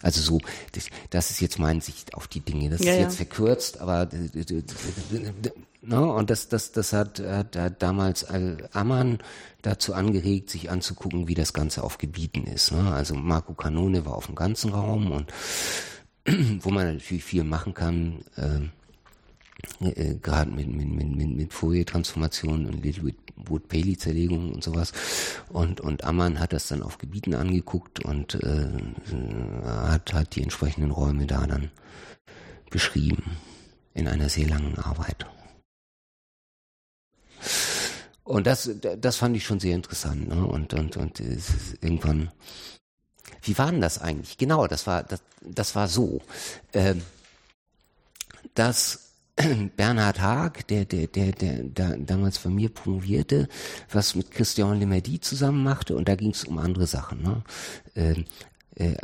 S2: Also so, das, das ist jetzt meine Sicht auf die Dinge. Das ja, ist jetzt ja. verkürzt, aber no, und das, das, das hat, hat, hat damals Ammann dazu angeregt, sich anzugucken, wie das Ganze auf Gebieten ist. Ne? Also Marco Canone war auf dem ganzen Raum und wo man natürlich viel machen kann. Äh, äh, gerade mit, mit, mit, mit, mit Fourier-Transformationen und Littlewood-Paley-Zerlegungen und sowas. Und, und Ammann hat das dann auf Gebieten angeguckt und äh, hat, hat die entsprechenden Räume da dann beschrieben in einer sehr langen Arbeit. Und das, das fand ich schon sehr interessant. Ne? Und, und, und irgendwann, wie war denn das eigentlich? Genau, das war, das, das war so, äh, dass Bernhard Haag, der, der, der, der, der damals von mir promovierte, was mit Christian Lemerdy zusammen machte, und da ging es um andere Sachen. Ne? Ähm, äh,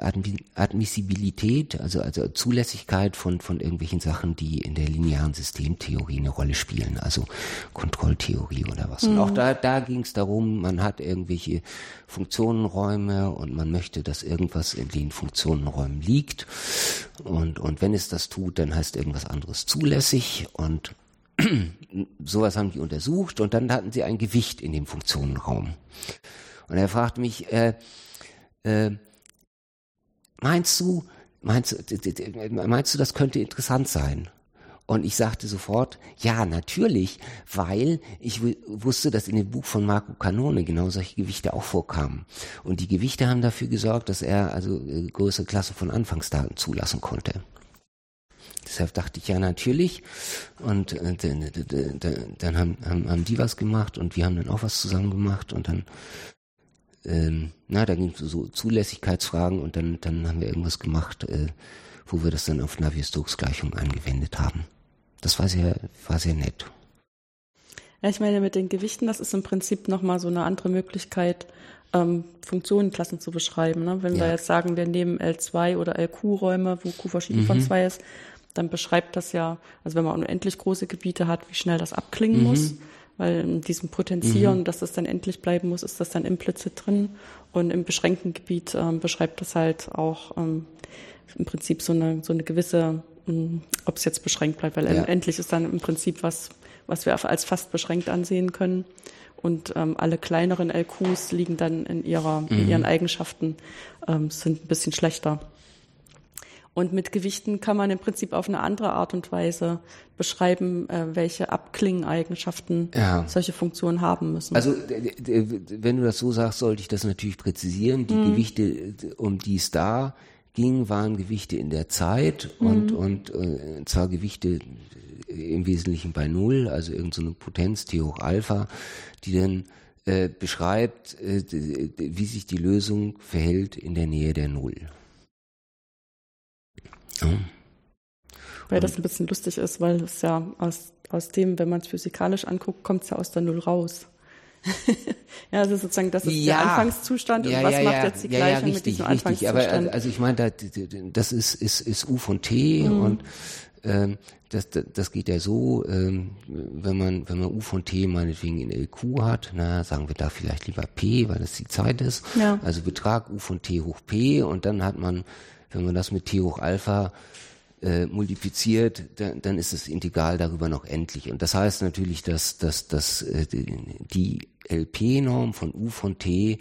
S2: Admissibilität, also, also Zulässigkeit von, von irgendwelchen Sachen, die in der linearen Systemtheorie eine Rolle spielen, also Kontrolltheorie oder was. Mhm. Und auch da, da ging es darum, man hat irgendwelche Funktionenräume und man möchte, dass irgendwas in den Funktionenräumen liegt. Und, und wenn es das tut, dann heißt irgendwas anderes zulässig und sowas haben die untersucht und dann hatten sie ein Gewicht in dem Funktionenraum. Und er fragt mich, äh, äh, meinst du, meinst du, meinst du, das könnte interessant sein? Und ich sagte sofort, ja, natürlich, weil ich wusste, dass in dem Buch von Marco Canone genau solche Gewichte auch vorkamen. Und die Gewichte haben dafür gesorgt, dass er also äh, größere Klasse von Anfangsdaten zulassen konnte. Deshalb dachte ich, ja, natürlich. Und äh, dann haben, haben, haben die was gemacht und wir haben dann auch was zusammen gemacht und dann ähm, na, da ging es so Zulässigkeitsfragen und dann, dann haben wir irgendwas gemacht, äh, wo wir das dann auf Navier-Stokes-Gleichung angewendet haben. Das war sehr, war sehr nett.
S1: Ja, ich meine, mit den Gewichten, das ist im Prinzip nochmal so eine andere Möglichkeit, ähm, Funktionenklassen zu beschreiben. Ne? Wenn ja. wir jetzt sagen, wir nehmen L2 oder LQ-Räume, wo Q verschieden mhm. von 2 ist, dann beschreibt das ja, also wenn man unendlich große Gebiete hat, wie schnell das abklingen mhm. muss weil in diesem Potenzieren, mhm. dass das dann endlich bleiben muss, ist das dann implizit drin. Und im beschränkten Gebiet ähm, beschreibt das halt auch ähm, im Prinzip so eine, so eine gewisse, ähm, ob es jetzt beschränkt bleibt, weil ja. endlich ist dann im Prinzip was, was wir als fast beschränkt ansehen können. Und ähm, alle kleineren LQs liegen dann in ihrer, mhm. in ihren Eigenschaften, ähm, sind ein bisschen schlechter. Und mit Gewichten kann man im Prinzip auf eine andere Art und Weise beschreiben, äh, welche Abklingeneigenschaften ja. solche Funktionen haben müssen.
S2: Also wenn du das so sagst, sollte ich das natürlich präzisieren. Die hm. Gewichte, um die es da ging, waren Gewichte in der Zeit und, hm. und äh, zwar Gewichte im Wesentlichen bei Null, also irgendeine so Potenz T hoch Alpha, die dann äh, beschreibt, äh, wie sich die Lösung verhält in der Nähe der Null.
S1: Ja. Weil das ein bisschen lustig ist, weil es ja aus, aus dem, wenn man es physikalisch anguckt, kommt es ja aus der Null raus. ja, also sozusagen, das ist ja, der Anfangszustand
S2: ja,
S1: und was
S2: ja,
S1: macht jetzt die Gleichung ja, richtig, mit diesem richtig.
S2: Aber also ich meine, das ist, ist, ist U von T mhm. und ähm, das, das, das geht ja so, ähm, wenn man wenn man U von T meinetwegen in LQ hat, na sagen wir da vielleicht lieber P, weil das die Zeit ist. Ja. Also Betrag U von T hoch P und dann hat man, wenn man das mit T hoch Alpha äh, multipliziert, dann, dann ist das Integral darüber noch endlich. Und das heißt natürlich, dass, dass, dass äh, die LP-Norm von U von T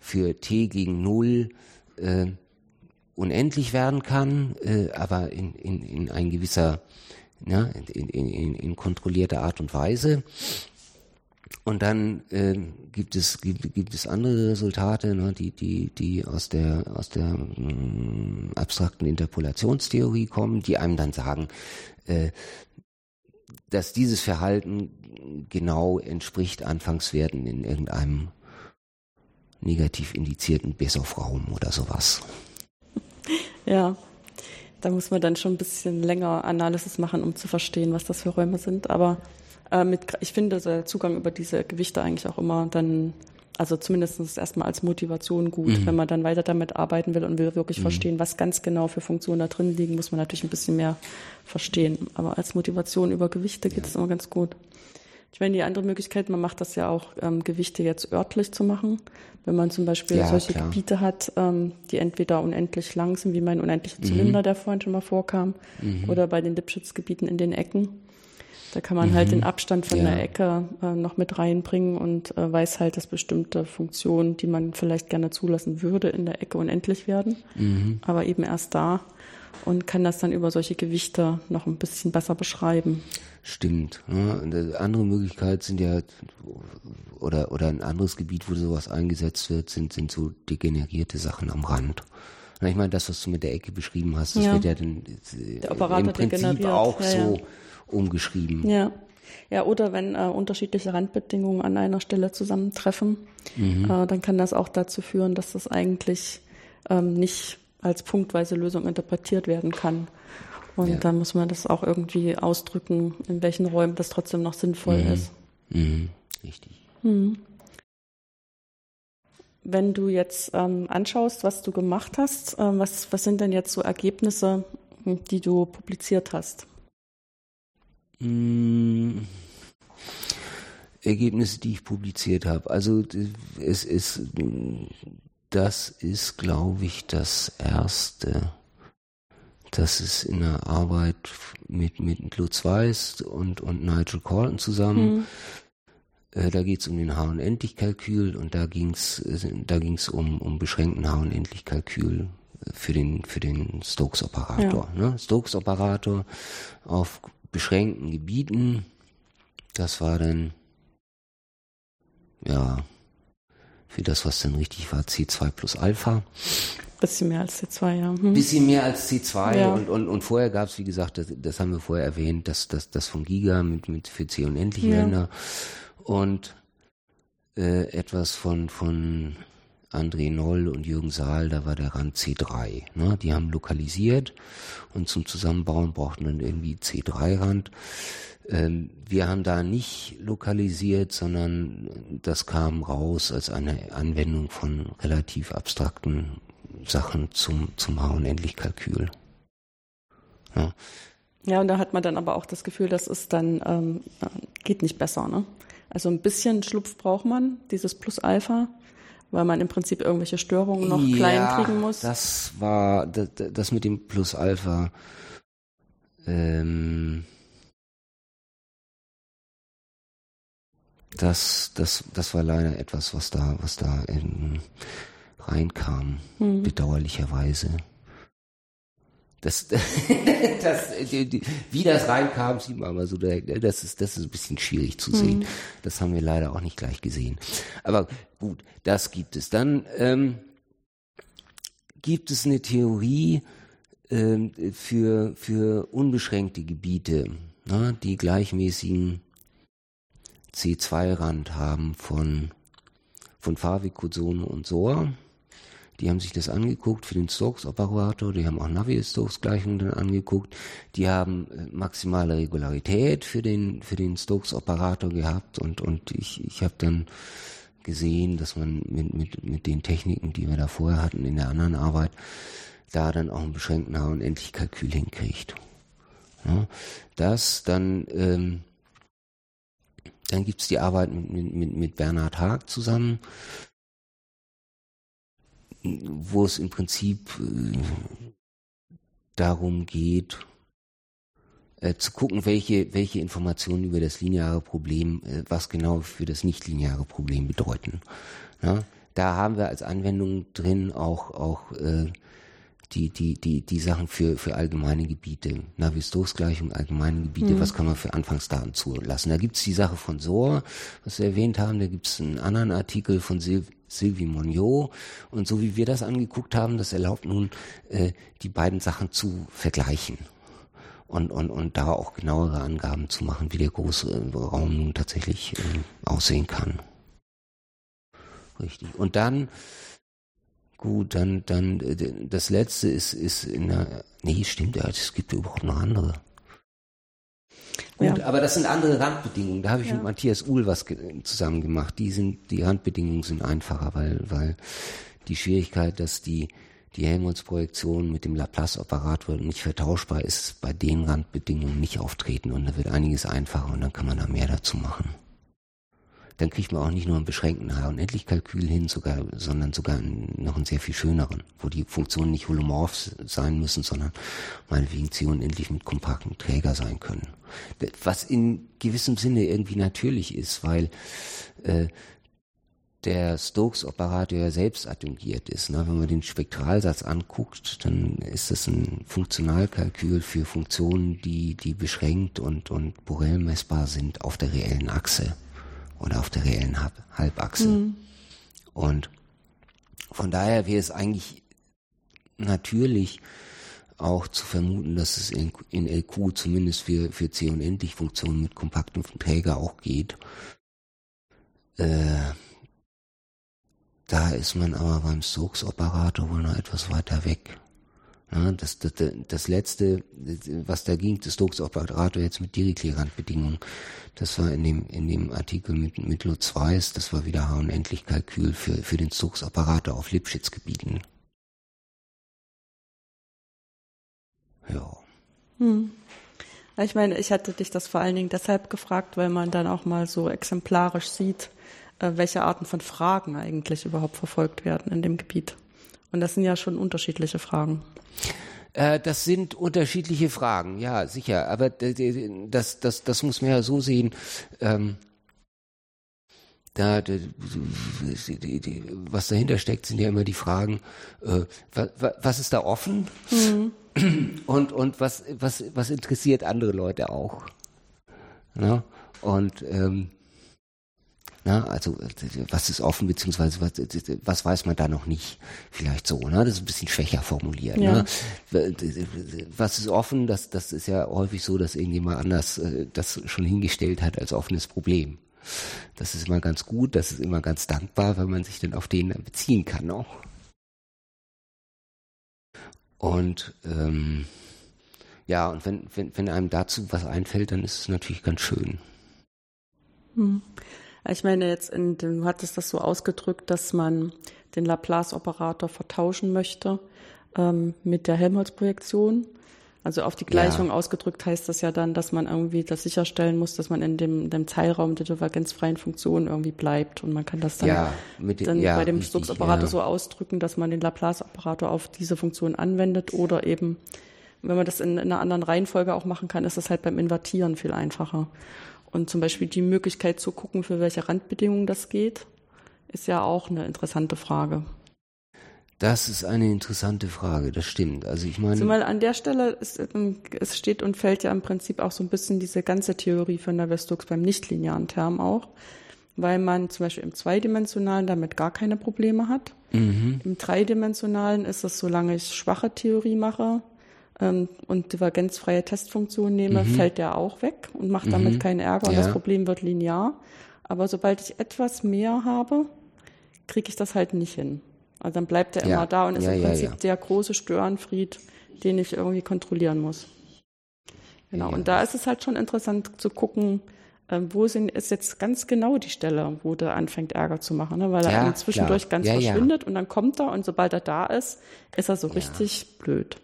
S2: für T gegen Null äh, unendlich werden kann, äh, aber in, in, in ein gewisser, ja, in, in, in kontrollierter Art und Weise. Und dann äh, gibt es gibt, gibt es andere Resultate, ne, die die die aus der aus der mh, mm, abstrakten Interpolationstheorie kommen, die einem dann sagen, äh, dass dieses Verhalten genau entspricht Anfangswerten in irgendeinem negativ indizierten Bessow-Raum oder sowas.
S1: Ja, da muss man dann schon ein bisschen länger Analysis machen, um zu verstehen, was das für Räume sind. Aber äh, mit, ich finde der Zugang über diese Gewichte eigentlich auch immer dann, also zumindest erstmal als Motivation gut. Mhm. Wenn man dann weiter damit arbeiten will und will wirklich mhm. verstehen, was ganz genau für Funktionen da drin liegen, muss man natürlich ein bisschen mehr verstehen. Aber als Motivation über Gewichte geht es ja. immer ganz gut. Ich meine, die andere Möglichkeit, man macht das ja auch, ähm, Gewichte jetzt örtlich zu machen. Wenn man zum Beispiel ja, solche klar. Gebiete hat, ähm, die entweder unendlich lang sind, wie mein unendlicher Zylinder, mhm. der vorhin schon mal vorkam, mhm. oder bei den Lipschutzgebieten in den Ecken. Da kann man halt mhm. halt den Abstand von ja. der Ecke äh, noch mit reinbringen und äh, weiß halt, dass bestimmte Funktionen, die man vielleicht gerne zulassen würde, in der Ecke unendlich werden, mhm. aber eben erst da und kann das dann über solche Gewichte noch ein bisschen besser beschreiben.
S2: Stimmt. Ne? Eine andere Möglichkeit sind ja, oder, oder ein anderes Gebiet, wo sowas eingesetzt wird, sind, sind so degenerierte Sachen am Rand. Ich meine, das, was du mit der Ecke beschrieben hast, das ja. wird ja dann, äh, im Prinzip auch ja, so umgeschrieben.
S1: Ja. Ja, oder wenn äh, unterschiedliche Randbedingungen an einer Stelle zusammentreffen, mhm. äh, dann kann das auch dazu führen, dass das eigentlich ähm, nicht als punktweise Lösung interpretiert werden kann. Und ja. dann muss man das auch irgendwie ausdrücken, in welchen Räumen das trotzdem noch sinnvoll mhm. ist.
S2: Mhm. Richtig. Mhm.
S1: Wenn du jetzt ähm, anschaust, was du gemacht hast, äh, was, was sind denn jetzt so Ergebnisse, die du publiziert hast?
S2: Mh, Ergebnisse, die ich publiziert habe. Also es ist, das ist, glaube ich, das erste. Das ist in der Arbeit mit, mit Lutz Weiß und, und Nigel Colton zusammen. Mhm. Äh, da geht es um den H- und Endlichkalkül und da ging es da ging's um, um beschränkten H- und Endlichkalkül für den, für den Stokes-Operator. Ja. Ne? Stokes-Operator auf beschränkten Gebieten. Das war dann, ja, für das, was dann richtig war, C2 plus Alpha.
S1: Bisschen mehr als C2, ja. Hm.
S2: Bisschen mehr als C2 ja. und, und, und vorher gab es, wie gesagt, das, das haben wir vorher erwähnt, das, das, das von Giga mit, mit für C unendliche ja. Länder und äh, etwas von, von André Noll und Jürgen Saal, da war der Rand C3. Ne? Die haben lokalisiert und zum Zusammenbauen brauchten dann irgendwie C3-Rand. Ähm, wir haben da nicht lokalisiert, sondern das kam raus als eine Anwendung von relativ abstrakten Sachen zum, zum H- und Endlichkalkül.
S1: Ja. ja, und da hat man dann aber auch das Gefühl, das ist dann, ähm, geht nicht besser, ne? Also ein bisschen Schlupf braucht man, dieses Plus Alpha weil man im Prinzip irgendwelche Störungen noch ja, klein kriegen muss.
S2: Das war das, das mit dem Plus Alpha. Ähm, das, das, das war leider etwas, was da, was da in, reinkam, mhm. bedauerlicherweise. Das, das, wie das reinkam, sieht man mal so direkt. Ne? Das ist, das ist ein bisschen schwierig zu sehen. Mhm. Das haben wir leider auch nicht gleich gesehen. Aber gut, das gibt es. Dann ähm, gibt es eine Theorie ähm, für, für unbeschränkte Gebiete. na, die gleichmäßigen C2-Rand haben von, von Favi, Cuzzone und Soa. Die haben sich das angeguckt für den Stokes-Operator, die haben auch Navier-Stokes-Gleichungen angeguckt, die haben äh, maximale Regularität für den, für den Stokes-Operator gehabt und, und ich, ich habe dann gesehen, dass man mit, mit, mit den Techniken, die wir da vorher hatten in der anderen Arbeit, da dann auch einen beschränkten H- und Endlichkalkül hinkriegt. Ja, das dann, ähm, dann gibt's die Arbeit mit, mit, mit Bernhard Haag zusammen, wo es im Prinzip äh, darum geht, äh, zu gucken, welche, welche Informationen über das lineare Problem, äh, was genau für das nicht-lineare Problem bedeuten. Ja, da haben wir als Anwendung drin auch, auch äh, die, die, die, die Sachen für, für allgemeine Gebiete, Navier-Stokes-Gleichung, allgemeine Gebiete, mhm. was kann man für Anfangsdaten zulassen. Da gibt's die Sache von SOR, was wir erwähnt haben, da gibt's einen anderen Artikel von Sil Sylvie Monod und so wie wir das angeguckt haben, das erlaubt nun, äh, die beiden Sachen zu vergleichen und, und, und da auch genauere Angaben zu machen, wie der große Raum nun tatsächlich äh, aussehen kann. Richtig. Und dann Gut, dann, dann, äh, das letzte ist, ist in der, nee, stimmt ja, es gibt überhaupt noch andere. Gut, ja. aber das sind andere Randbedingungen. Da habe ich ja. mit Matthias Uhl was zusammen gemacht. Die sind, die Randbedingungen sind einfacher, weil, weil die Schwierigkeit, dass die, die Helmholtz-Projektion mit dem Laplace-Operator nicht vertauschbar ist, bei den Randbedingungen nicht auftreten und da wird einiges einfacher und dann kann man da mehr dazu machen dann kriegt man auch nicht nur einen beschränkten H- und Endlichkalkül hin, sogar, sondern sogar noch einen sehr viel schöneren, wo die Funktionen nicht holomorph sein müssen, sondern meinetwegen C unendlich mit kompakten Träger sein können. Was in gewissem Sinne irgendwie natürlich ist, weil äh, der Stokes-Operator ja selbst adjungiert ist. Ne? Wenn man den Spektralsatz anguckt, dann ist das ein Funktionalkalkül für Funktionen, die, die beschränkt und, und Borel messbar sind auf der reellen Achse oder auf der reellen Halbachse. Mhm. Und von daher wäre es eigentlich natürlich auch zu vermuten, dass es in, in LQ zumindest für, für C- und Endlich-Funktionen mit kompaktem Träger auch geht. Äh, da ist man aber beim Stokes-Operator wohl noch etwas weiter weg. Ja, das, das, das letzte, was da ging, das Stokes-Operator jetzt mit Dirichlet-Randbedingungen, das war in dem, in dem Artikel mit, mit Lutz Weiß, das war wieder H- und für, für den Stokes-Operator auf Lipschitz-Gebieten.
S1: Ja. Hm. Ich meine, ich hatte dich das vor allen Dingen deshalb gefragt, weil man dann auch mal so exemplarisch sieht, welche Arten von Fragen eigentlich überhaupt verfolgt werden in dem Gebiet. Und das sind ja schon unterschiedliche Fragen.
S2: Äh, das sind unterschiedliche Fragen, ja, sicher. Aber das, das, das muss man ja so sehen. Ähm, da, was dahinter steckt, sind ja immer die Fragen, äh, was, was ist da offen? Mhm. Und, und was, was, was interessiert andere Leute auch? Ja? Und ähm, na, also was ist offen, beziehungsweise was, was weiß man da noch nicht? Vielleicht so, ne? Das ist ein bisschen schwächer formuliert. Ja. Ne? Was ist offen, das, das ist ja häufig so, dass irgendjemand anders äh, das schon hingestellt hat als offenes Problem. Das ist immer ganz gut, das ist immer ganz dankbar, weil man sich dann auf den beziehen kann auch. Und ähm, ja, und wenn, wenn, wenn einem dazu was einfällt, dann ist es natürlich ganz schön.
S1: Hm. Ich meine, jetzt in, du hattest das so ausgedrückt, dass man den Laplace-Operator vertauschen möchte ähm, mit der Helmholtz-Projektion. Also auf die Gleichung ja. ausgedrückt heißt das ja dann, dass man irgendwie das sicherstellen muss, dass man in dem, dem Teilraum der divergenzfreien Funktion irgendwie bleibt. Und man kann das dann, ja, mit, dann ja, bei dem Stokes-Operator so ausdrücken, dass man den Laplace-Operator auf diese Funktion anwendet oder eben, wenn man das in, in einer anderen Reihenfolge auch machen kann, ist das halt beim Invertieren viel einfacher. Und zum Beispiel die Möglichkeit zu gucken, für welche Randbedingungen das geht, ist ja auch eine interessante Frage.
S2: Das ist eine interessante Frage, das stimmt. Also ich meine.
S1: Zumal an der Stelle, ist, ähm, es steht und fällt ja im Prinzip auch so ein bisschen diese ganze Theorie von Navier-Stokes beim nichtlinearen Term auch, weil man zum Beispiel im zweidimensionalen damit gar keine Probleme hat. Mhm. Im dreidimensionalen ist es, solange ich schwache Theorie mache, ähm, und divergenzfreie Testfunktion nehme, mhm. fällt der auch weg und macht damit mhm. keinen Ärger und ja. das Problem wird linear. Aber sobald ich etwas mehr habe, kriege ich das halt nicht hin. Also dann bleibt er ja. immer da und ist ja, im Prinzip der große Störenfried, den ich irgendwie kontrollieren muss. Genau. Und da ist es halt schon interessant zu gucken, ähm, wo sind, ist jetzt ganz genau die Stelle, wo der anfängt Ärger zu machen, ne? weil er ja, zwischendurch ganz ja, verschwindet ja. und dann kommt er und sobald er da ist, ist er so richtig blöd.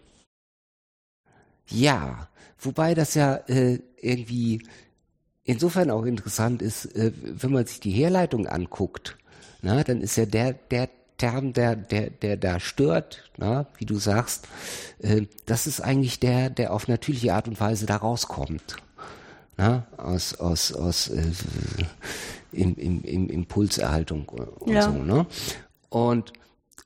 S2: Ja, wobei das ja äh, irgendwie insofern auch interessant ist, äh, wenn man sich die Herleitung anguckt, na, dann ist ja der, der Term, der, der, der da stört, na, wie du sagst, äh, das ist eigentlich der, der auf natürliche Art und Weise da rauskommt na, aus, aus, aus äh, im, im, im Impulserhaltung und ja. so. Ne? Und,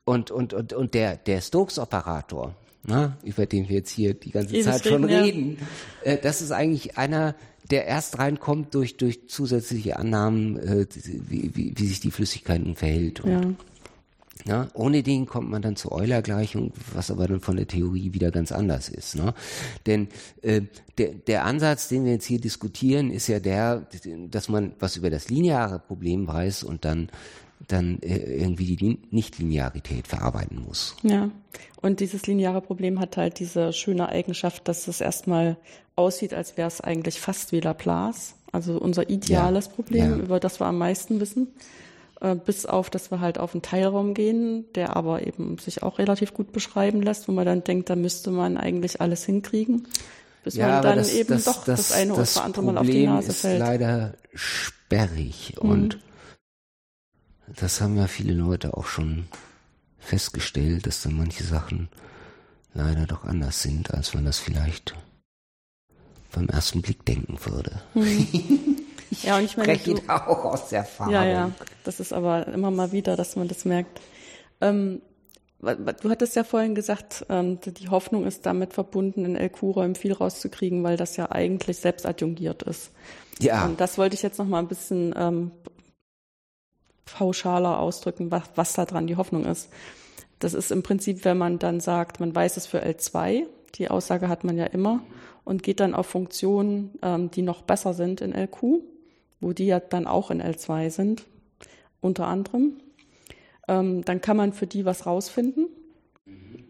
S2: und, und, und, und der, der Stokes-Operator, na, über den wir jetzt hier die ganze Ewig Zeit schon reden, ja. äh, das ist eigentlich einer, der erst reinkommt durch, durch zusätzliche Annahmen, äh, wie, wie, wie sich die Flüssigkeit nun verhält. Und, ja. Ja, ohne den kommt man dann zur Euler-Gleichung, was aber dann von der Theorie wieder ganz anders ist. Ne? Denn äh, der, der Ansatz, den wir jetzt hier diskutieren, ist ja der, dass man was über das lineare Problem weiß und dann dann äh, irgendwie die Nichtlinearität verarbeiten muss.
S1: Ja, und dieses lineare Problem hat halt diese schöne Eigenschaft, dass es erstmal aussieht, als wäre es eigentlich fast wie Laplace, also unser ideales ja, Problem, ja. über das wir am meisten wissen. Äh, bis auf, dass wir halt auf einen Teilraum gehen, der aber eben sich auch relativ gut beschreiben lässt, wo man dann denkt, da müsste man eigentlich alles hinkriegen, bis ja, man dann das, eben das, doch das, das eine oder andere Mal auf die Nase ist fällt.
S2: leider sperrig mhm. und das haben ja viele Leute auch schon festgestellt, dass dann manche Sachen leider doch anders sind, als man das vielleicht beim ersten Blick denken würde.
S1: Ich ja, und ich meine,
S2: spreche so, auch aus der Erfahrung.
S1: Ja, ja, das ist aber immer mal wieder, dass man das merkt. Ähm, du hattest ja vorhin gesagt, ähm, die Hoffnung ist damit verbunden, in LQ-Räumen viel rauszukriegen, weil das ja eigentlich selbst adjungiert ist. Ja. Und das wollte ich jetzt noch mal ein bisschen ähm, pauschaler ausdrücken, was, was da dran die Hoffnung ist. Das ist im Prinzip, wenn man dann sagt, man weiß es für L2, die Aussage hat man ja immer, und geht dann auf Funktionen, ähm, die noch besser sind in LQ wo die ja dann auch in L2 sind, unter anderem. Ähm, dann kann man für die was rausfinden,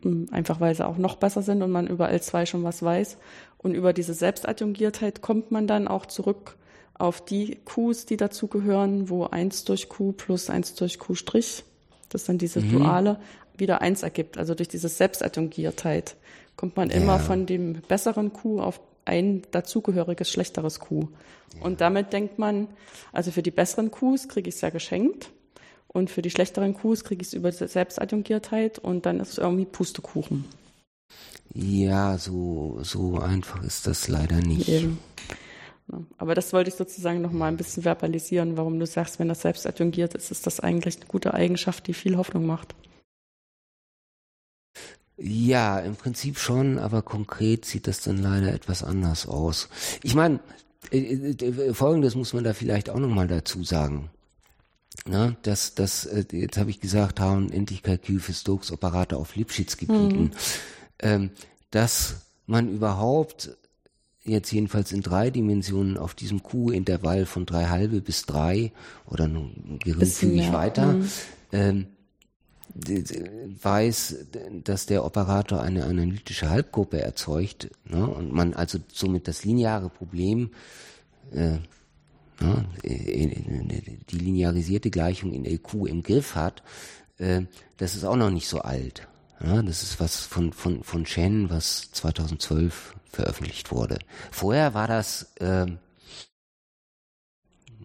S1: mhm. einfach weil sie auch noch besser sind und man über L2 schon was weiß. Und über diese Selbstadjungiertheit kommt man dann auch zurück auf die Qs, die dazugehören, wo 1 durch Q plus 1 durch Q Strich, das dann diese mhm. Duale, wieder 1 ergibt. Also durch diese Selbstadjungiertheit kommt man ja. immer von dem besseren Q auf ein dazugehöriges schlechteres Q. Ja. Und damit denkt man, also für die besseren Qs kriege ich es ja geschenkt und für die schlechteren Qs kriege ich es über Selbstadjungiertheit und dann ist es irgendwie Pustekuchen.
S2: Ja, so, so einfach ist das leider nicht. Eben.
S1: Aber das wollte ich sozusagen noch mal ein bisschen verbalisieren, warum du sagst, wenn das selbstadjungiert ist, ist das eigentlich eine gute Eigenschaft, die viel Hoffnung macht.
S2: Ja, im Prinzip schon, aber konkret sieht das dann leider etwas anders aus. Ich meine, äh, äh, Folgendes muss man da vielleicht auch nochmal dazu sagen. Na, das, das, äh, jetzt habe ich gesagt, haben endlich Kalkül für Stokes-Operator auf Lipschitz-Gebieten. Mhm. Ähm, dass man überhaupt jetzt jedenfalls in drei Dimensionen auf diesem Q-Intervall von drei halbe bis drei oder geringfügig weiter, mhm. ähm, weiß, dass der Operator eine analytische Halbgruppe erzeugt ne, und man also somit das lineare Problem, äh, ne, die linearisierte Gleichung in LQ im Griff hat, äh, das ist auch noch nicht so alt. Ja, das ist was von, von, von Shen, was 2012 veröffentlicht wurde. Vorher war das, äh,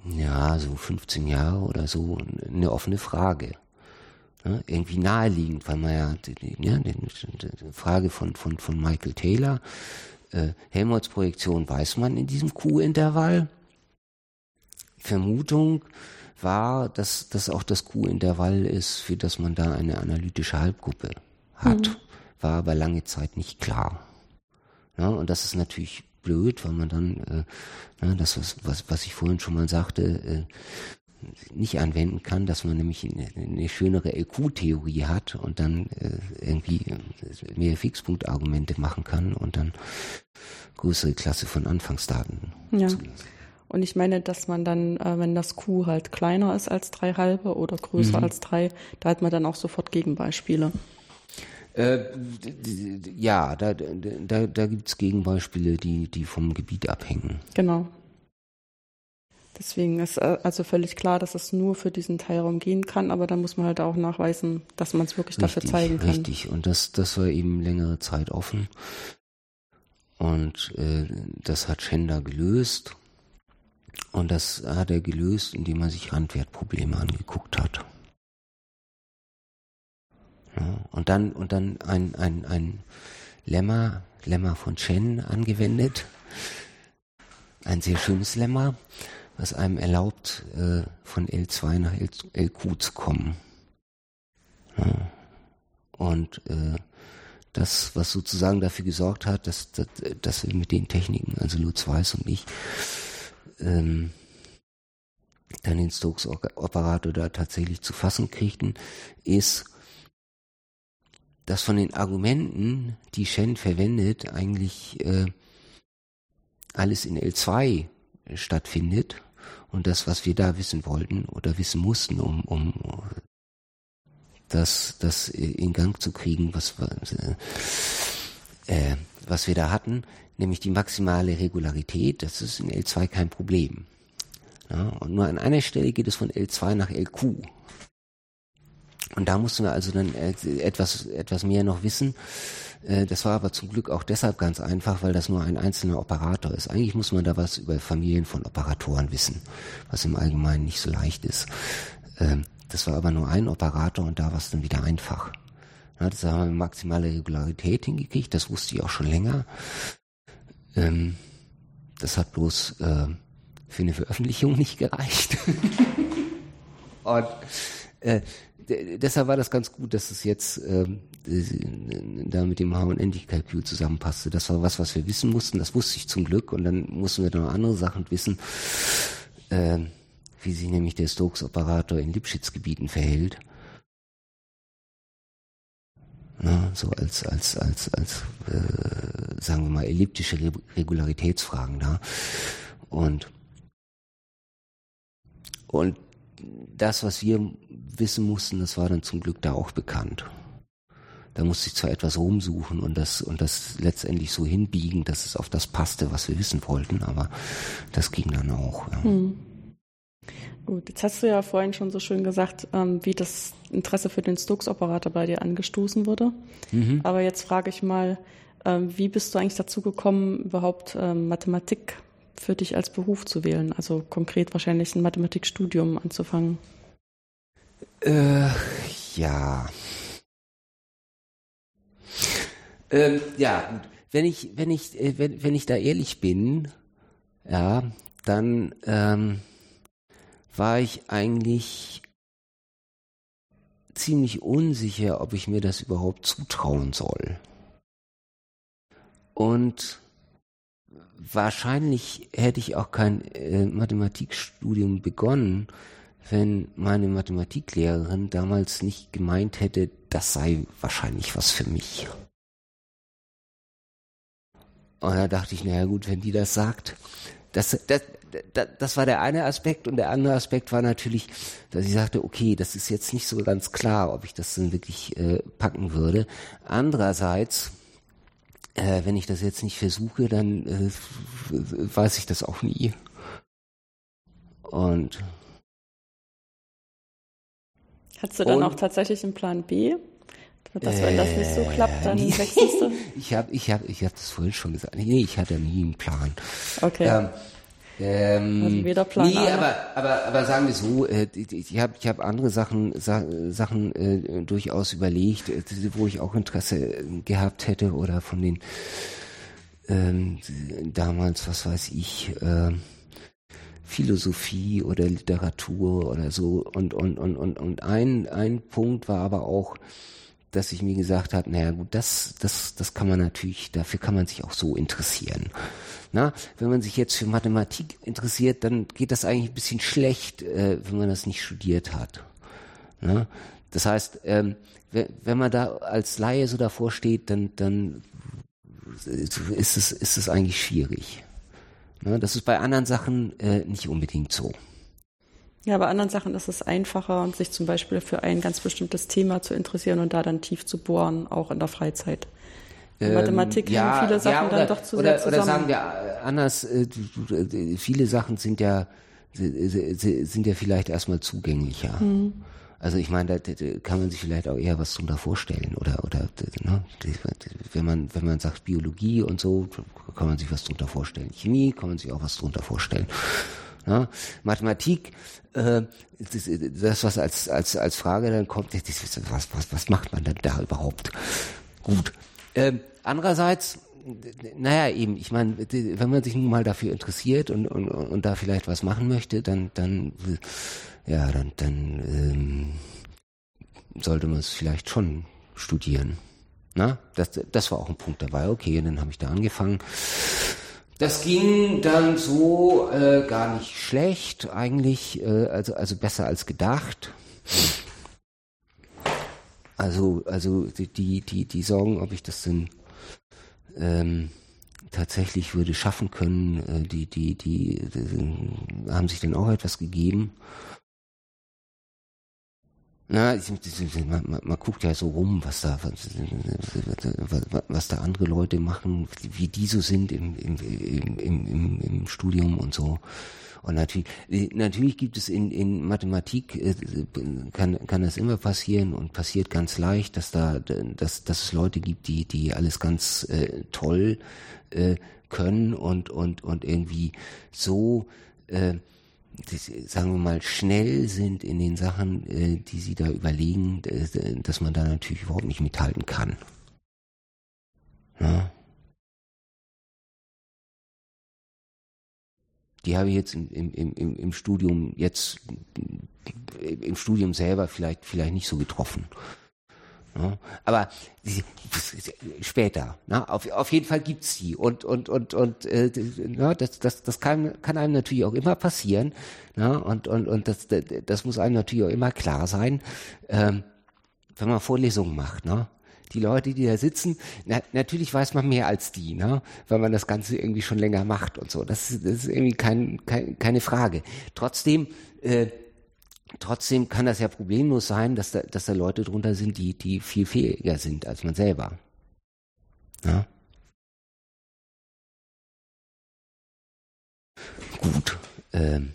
S2: ja, so 15 Jahre oder so eine offene Frage ne, irgendwie naheliegend, weil man ja, die, ja die, die Frage von, von, von Michael Taylor, äh, Helmholtz Projektion weiß man in diesem Q-Intervall. Vermutung war, dass das auch das Q-Intervall ist, für das man da eine analytische Halbgruppe hat. Mhm. War aber lange Zeit nicht klar. Ja, und das ist natürlich blöd, weil man dann, äh, na, das was, was, was ich vorhin schon mal sagte, äh, nicht anwenden kann, dass man nämlich eine, eine schönere LQ-Theorie hat und dann äh, irgendwie äh, mehr Fixpunktargumente machen kann und dann größere Klasse von Anfangsdaten
S1: ja. zulassen. Und ich meine, dass man dann, äh, wenn das Q halt kleiner ist als drei halbe oder größer mhm. als drei, da hat man dann auch sofort Gegenbeispiele.
S2: Äh, ja, da, da, da gibt es Gegenbeispiele, die, die vom Gebiet abhängen.
S1: Genau. Deswegen ist äh, also völlig klar, dass es nur für diesen Teilraum gehen kann, aber da muss man halt auch nachweisen, dass man es wirklich richtig, dafür zeigen kann.
S2: Richtig, und das, das war eben längere Zeit offen. Und äh, das hat Schender gelöst. Und das hat er gelöst, indem er sich Randwertprobleme angeguckt hat. Ja, und dann, und dann ein, ein, ein Lemma, Lemma von Chen angewendet. Ein sehr schönes Lemma, was einem erlaubt, äh, von L2 nach LQ zu kommen. Ja. Und äh, das, was sozusagen dafür gesorgt hat, dass, dass, dass wir mit den Techniken, also Lutz Weiß und ich, ähm, dann den Stokes-Operator da tatsächlich zu fassen kriegten, ist, dass von den Argumenten, die Shen verwendet, eigentlich äh, alles in L2 stattfindet und das, was wir da wissen wollten oder wissen mussten, um, um das, das in Gang zu kriegen, was, äh, was wir da hatten, nämlich die maximale Regularität, das ist in L2 kein Problem. Ja, und nur an einer Stelle geht es von L2 nach LQ. Und da mussten wir also dann äh, etwas, etwas mehr noch wissen. Äh, das war aber zum Glück auch deshalb ganz einfach, weil das nur ein einzelner Operator ist. Eigentlich muss man da was über Familien von Operatoren wissen, was im Allgemeinen nicht so leicht ist. Ähm, das war aber nur ein Operator und da war es dann wieder einfach. das haben wir maximale Regularität hingekriegt, das wusste ich auch schon länger. Ähm, das hat bloß äh, für eine Veröffentlichung nicht gereicht. und deshalb war das ganz gut, dass es jetzt ähm, da mit dem H- und Endlich-Kalkül zusammenpasste. Das war was, was wir wissen mussten. Das wusste ich zum Glück. Und dann mussten wir noch andere Sachen wissen, äh, wie sich nämlich der Stokes-Operator in Lipschitz-Gebieten verhält. Na, so als als als als äh, sagen wir mal elliptische Re Regularitätsfragen da und und das, was wir wissen mussten, das war dann zum Glück da auch bekannt. Da musste ich zwar etwas rumsuchen und das, und das letztendlich so hinbiegen, dass es auf das passte, was wir wissen wollten, aber das ging dann auch. Ja. Hm.
S1: Gut, jetzt hast du ja vorhin schon so schön gesagt, ähm, wie das Interesse für den Stokes-Operator bei dir angestoßen wurde. Mhm. Aber jetzt frage ich mal, ähm, wie bist du eigentlich dazu gekommen, überhaupt ähm, Mathematik für dich als Beruf zu wählen? Also konkret wahrscheinlich ein Mathematikstudium anzufangen.
S2: Äh, ja. Ähm, ja, wenn ich, wenn ich, äh, wenn, wenn ich da ehrlich bin, ja, dann ähm, war ich eigentlich ziemlich unsicher, ob ich mir das überhaupt zutrauen soll. Und wahrscheinlich hätte ich auch kein äh, Mathematikstudium begonnen, wenn meine Mathematiklehrerin damals nicht gemeint hätte, das sei wahrscheinlich was für mich. Und da dachte ich, naja gut, wenn die das sagt, das, das, das, das war der eine Aspekt und der andere Aspekt war natürlich, dass ich sagte, okay, das ist jetzt nicht so ganz klar, ob ich das dann wirklich äh, packen würde. Andererseits, äh, wenn ich das jetzt nicht versuche, dann äh, weiß ich das auch nie. Und
S1: Hattest du dann und, auch tatsächlich einen Plan B? Dass wenn das nicht so klappt, dann nee. wechselst du?
S2: Ich habe ich hab, ich hab das vorhin schon gesagt. Nee, ich hatte nie einen Plan.
S1: Okay. Ähm,
S2: ähm, also weder Plan nee, aber, aber, aber sagen wir so, äh, ich habe ich hab andere Sachen, Sa Sachen äh, durchaus überlegt, äh, wo ich auch Interesse gehabt hätte oder von den ähm, damals, was weiß ich, äh, Philosophie oder Literatur oder so. Und, und, und, und, und ein, ein Punkt war aber auch, dass ich mir gesagt habe, naja gut, das, das, das kann man natürlich, dafür kann man sich auch so interessieren. Na, wenn man sich jetzt für Mathematik interessiert, dann geht das eigentlich ein bisschen schlecht, äh, wenn man das nicht studiert hat. Na? Das heißt, ähm, wenn man da als Laie so davor steht, dann, dann ist es, ist es eigentlich schwierig. Na, das ist bei anderen Sachen äh, nicht unbedingt so.
S1: Ja, bei anderen Sachen ist es einfacher, sich zum Beispiel für ein ganz bestimmtes Thema zu interessieren und da dann tief zu bohren, auch in der Freizeit.
S2: Ähm, Mathematik ja, hängen viele Sachen ja, oder, dann doch zu oder, sehr zusammen. Oder sagen wir äh, anders, äh, viele Sachen sind ja, sind ja vielleicht erstmal zugänglicher. Mhm. Also ich meine, da, kann man sich vielleicht auch eher was drunter vorstellen oder oder ne, wenn man wenn man sagt Biologie und so, kann man sich was drunter vorstellen. Chemie kann man sich auch was drunter vorstellen. Ja, Mathematik, äh, das, das, was als, als, als Frage dann kommt, was, was, was macht man denn da überhaupt? Gut. Ähm, andererseits, naja, eben, ich meine, wenn man sich nun mal dafür interessiert und, und, und da vielleicht was machen möchte, dann, dann, ja, dann, dann ähm, sollte man es vielleicht schon studieren. Na, das, das war auch ein Punkt dabei. Okay, und dann habe ich da angefangen. Das ging dann so äh, gar nicht schlecht, eigentlich, äh, also, also besser als gedacht. Also, also die, die, die Sorgen, ob ich das denn ähm, tatsächlich würde schaffen können, äh, die, die, die, die, haben sich dann auch etwas gegeben. Na, man, man, man, guckt ja so rum, was da, was, was, da andere Leute machen, wie die so sind im, im, im, im, im Studium und so. Und natürlich, natürlich gibt es in, in Mathematik, äh, kann, kann das immer passieren und passiert ganz leicht, dass da, dass, dass es Leute gibt, die, die alles ganz äh, toll äh, können und, und, und irgendwie so, äh, sagen wir mal, schnell sind in den Sachen, äh, die sie da überlegen, dass man da natürlich überhaupt nicht mithalten kann. Ja. Die habe ich jetzt im, im, im, im Studium jetzt im Studium selber vielleicht vielleicht nicht so getroffen. Ja, aber später, na, auf, auf jeden Fall gibt's die und und und und äh, na, das das das kann kann einem natürlich auch immer passieren, na, und und und das das muss einem natürlich auch immer klar sein, ähm, wenn man Vorlesungen macht, ne? Die Leute, die da sitzen, na, natürlich weiß man mehr als die, ne? weil man das Ganze irgendwie schon länger macht und so. Das, das ist irgendwie kein, kein, keine Frage. Trotzdem äh, Trotzdem kann das ja problemlos sein, dass da, dass da Leute drunter sind, die, die viel fähiger sind als man selber. Ja? Gut. Ähm.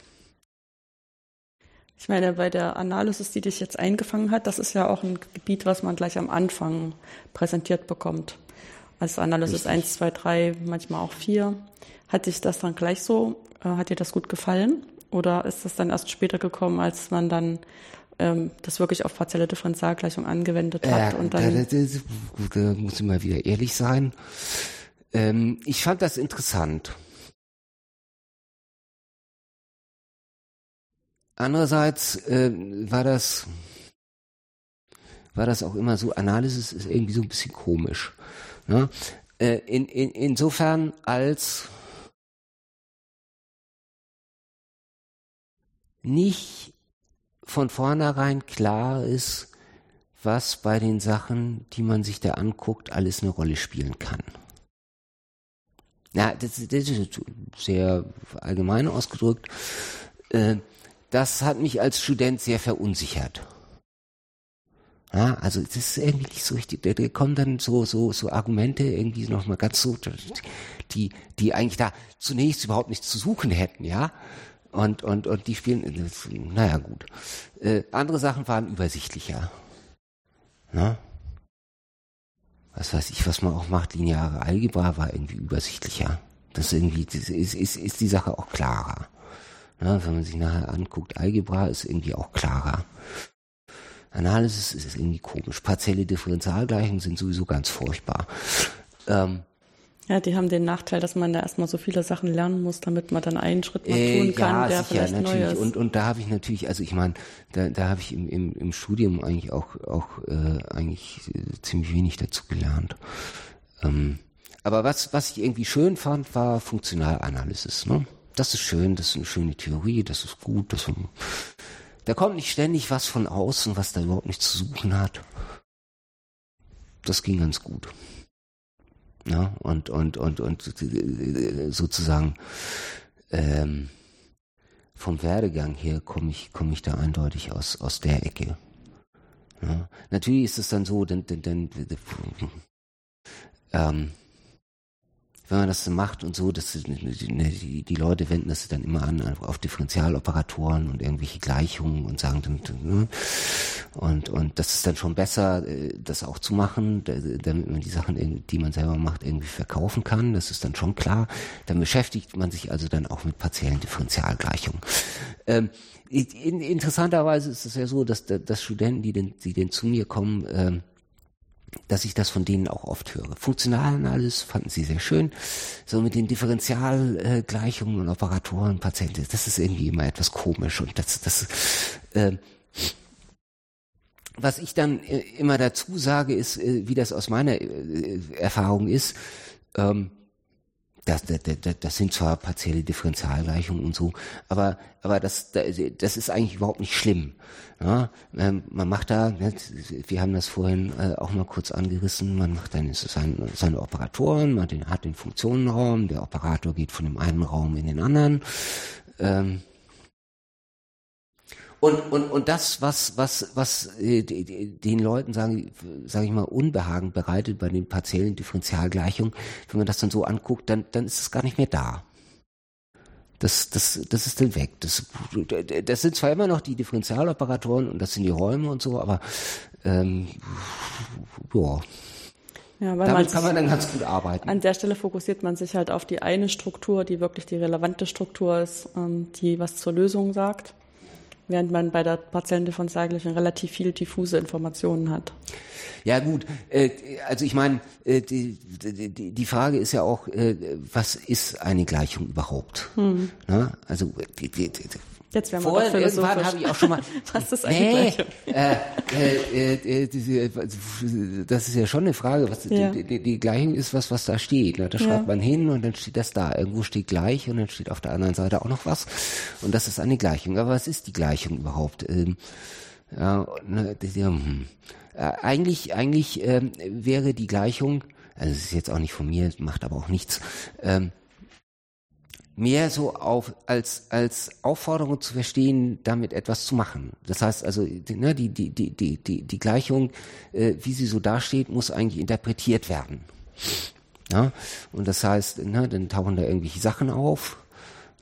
S1: Ich meine, bei der Analysis, die dich jetzt eingefangen hat, das ist ja auch ein Gebiet, was man gleich am Anfang präsentiert bekommt. Also Analysis Richtig. 1, 2, 3, manchmal auch 4. Hat dich das dann gleich so, äh, hat dir das gut gefallen? Oder ist das dann erst später gekommen, als man dann ähm, das wirklich auf partielle Differentialgleichung angewendet hat?
S2: Ja, und dann da, da, da muss ich mal wieder ehrlich sein. Ähm, ich fand das interessant. Andererseits äh, war das war das auch immer so, Analysis ist irgendwie so ein bisschen komisch. Ne? Äh, in, in, insofern als nicht von vornherein klar ist, was bei den Sachen, die man sich da anguckt, alles eine Rolle spielen kann. Ja, das, das ist sehr allgemein ausgedrückt. Äh, das hat mich als Student sehr verunsichert. Ja, also das ist irgendwie nicht so richtig. Da, kommen dann so so so Argumente irgendwie noch mal ganz so, die die eigentlich da zunächst überhaupt nichts zu suchen hätten, ja. Und, und, und die spielen, naja gut. Äh, andere Sachen waren übersichtlicher. Na? Was weiß ich, was man auch macht, lineare Algebra war irgendwie übersichtlicher. Das irgendwie, das ist, ist, ist die Sache auch klarer. Na, wenn man sich nachher anguckt, Algebra ist irgendwie auch klarer. Analysis ist irgendwie komisch. Partielle Differentialgleichungen sind sowieso ganz furchtbar. Ähm,
S1: Ja, die haben den Nachteil, dass man da erstmal so viele Sachen lernen muss, damit man dann einen Schritt mal äh, tun kann, ja, der sicher, vielleicht
S2: natürlich.
S1: neu ist.
S2: Und, und da habe ich natürlich, also ich meine, da, da habe ich im, im, im Studium eigentlich auch, auch äh, eigentlich äh, ziemlich wenig dazu gelernt. Ähm, aber was, was ich irgendwie schön fand, war Funktionalanalysis. Ne? Das ist schön, das ist eine schöne Theorie, das ist gut. Das, da kommt nicht ständig was von außen, was da überhaupt nichts zu suchen hat. Das ging ganz gut. Ja, und, und, und, und sozusagen ähm, vom Werdegang her komme ich, komme ich da eindeutig aus, aus der Ecke. Ja, natürlich ist es dann so, denn, denn, denn ähm, wenn man das so macht und so, dass die, die Leute wenden das dann immer an auf Differentialoperatoren und irgendwelche Gleichungen und sagen dann ne? und und das ist dann schon besser, äh, das auch zu machen, damit man die Sachen, die man selber macht, irgendwie verkaufen kann. Das ist dann schon klar. Dann beschäftigt man sich also dann auch mit partiellen Differentialgleichungen. Ähm, interessanterweise ist es ja so, dass, dass Studenten, die denn, die denn zu mir kommen, ähm, dass ich das von denen auch oft höre. Funktionalanalyse fanden sie sehr schön. So mit den Differentialgleichungen und Operatoren, Patienten, das ist irgendwie immer etwas komisch und das, das, äh, was ich dann äh, immer dazu sage, ist, äh, wie das aus meiner äh, Erfahrung ist, ähm, das, das, das, sind zwar partielle Differentialgleichungen und so, aber, aber das, das ist eigentlich überhaupt nicht schlimm. Ja, ähm, man macht da, ne, wir haben das vorhin äh, auch mal kurz angerissen, man macht dann seine, seine Operatoren, man hat den Funktionenraum, der Operator geht von dem einen Raum in den anderen. Ähm, und, und, und das, was, was, was äh, den Leuten, sage ich mal, Unbehagen bereitet bei den partiellen Differentialgleichungen, wenn man das dann so anguckt, dann, dann ist es gar nicht mehr da. Das, das, das ist dann weg. Das, das sind zwar immer noch die Differentialoperatoren und das sind die Räume und so, aber ähm, ja. Ja, weil Damit kann man dann ganz gut arbeiten.
S1: An der Stelle fokussiert man sich halt auf die eine Struktur, die wirklich die relevante Struktur ist, die was zur Lösung sagt während man bei der partiellen Differentialgleichung relativ viel diffuse Informationen hat.
S2: Ja gut, äh, also ich meine, äh, die, die, die Frage ist ja auch, äh, was ist eine Gleichung überhaupt? Hm. Also
S1: Jetzt werden wir Vorher, doch irgendwann
S2: habe ich auch schon mal.
S1: Was ist eigentlich
S2: nee, äh, äh, äh, diese, das ist ja schon eine Frage. Was, ja. die, die, die, Gleichung ist was, was da steht. Ne? Da schreibt man hin und dann steht das da. Irgendwo steht gleich und dann steht auf der anderen Seite auch noch was. Und das ist eine Gleichung. Aber was ist die Gleichung überhaupt? Ähm, ja, ne, die, hm. äh, eigentlich, eigentlich ähm, wäre die Gleichung, also es ist jetzt auch nicht von mir, macht aber auch nichts. Ähm, mehr so auf, als, als Aufforderung zu verstehen, damit etwas zu machen. Das heißt also, ne, die, die, die, die, die, die Gleichung, äh, wie sie so dasteht, muss eigentlich interpretiert werden. Ja? Und das heißt, ne, dann tauchen da irgendwelche Sachen auf,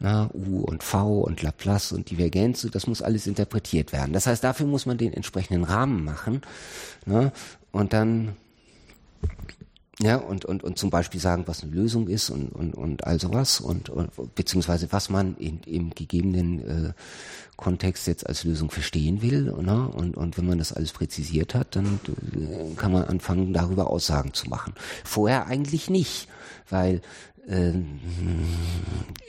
S2: na, U und V und Laplace und Divergenz, das muss alles interpretiert werden. Das heißt, dafür muss man den entsprechenden Rahmen machen. Ne? Und dann ja, und, und, und zum Beispiel sagen, was eine Lösung ist und, und, und all sowas und, und beziehungsweise was man in, im gegebenen äh, Kontext jetzt als Lösung verstehen will. Ne? Und, und wenn man das alles präzisiert hat, dann äh, kann man anfangen, darüber Aussagen zu machen. Vorher eigentlich nicht, weil äh,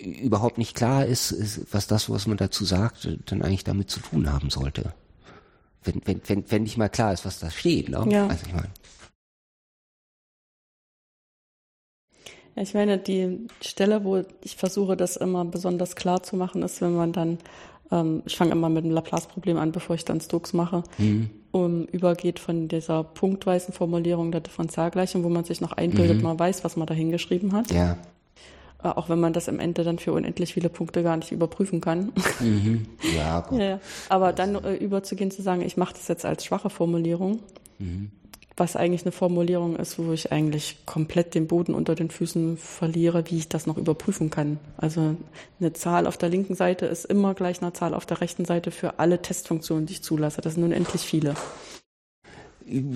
S2: überhaupt nicht klar ist, ist, was das, was man dazu sagt, dann eigentlich damit zu tun haben sollte. Wenn, wenn, wenn, wenn nicht mal klar ist, was da steht. Ne?
S1: Ja. Also ich meine. Ja, ich meine, die Stelle, wo ich versuche, das immer besonders klar zu machen, ist, wenn man dann, ähm, ich fange immer mit dem Laplace-Problem an, bevor ich dann Stokes mache, mhm. um, übergeht von dieser punktweisen Formulierung der Differentialgleichung, wo man sich noch einbildet, mhm. man weiß, was man da hingeschrieben hat.
S2: Ja.
S1: Äh, auch wenn man das am Ende dann für unendlich viele Punkte gar nicht überprüfen kann.
S2: Mhm. Ja, gut.
S1: ja, aber dann äh, überzugehen zu sagen, ich mache das jetzt als schwache Formulierung, mhm was eigentlich eine Formulierung ist, wo ich eigentlich komplett den Boden unter den Füßen verliere, wie ich das noch überprüfen kann. Also eine Zahl auf der linken Seite ist immer gleich einer Zahl auf der rechten Seite für alle Testfunktionen, die ich zulasse. Das sind nun endlich viele.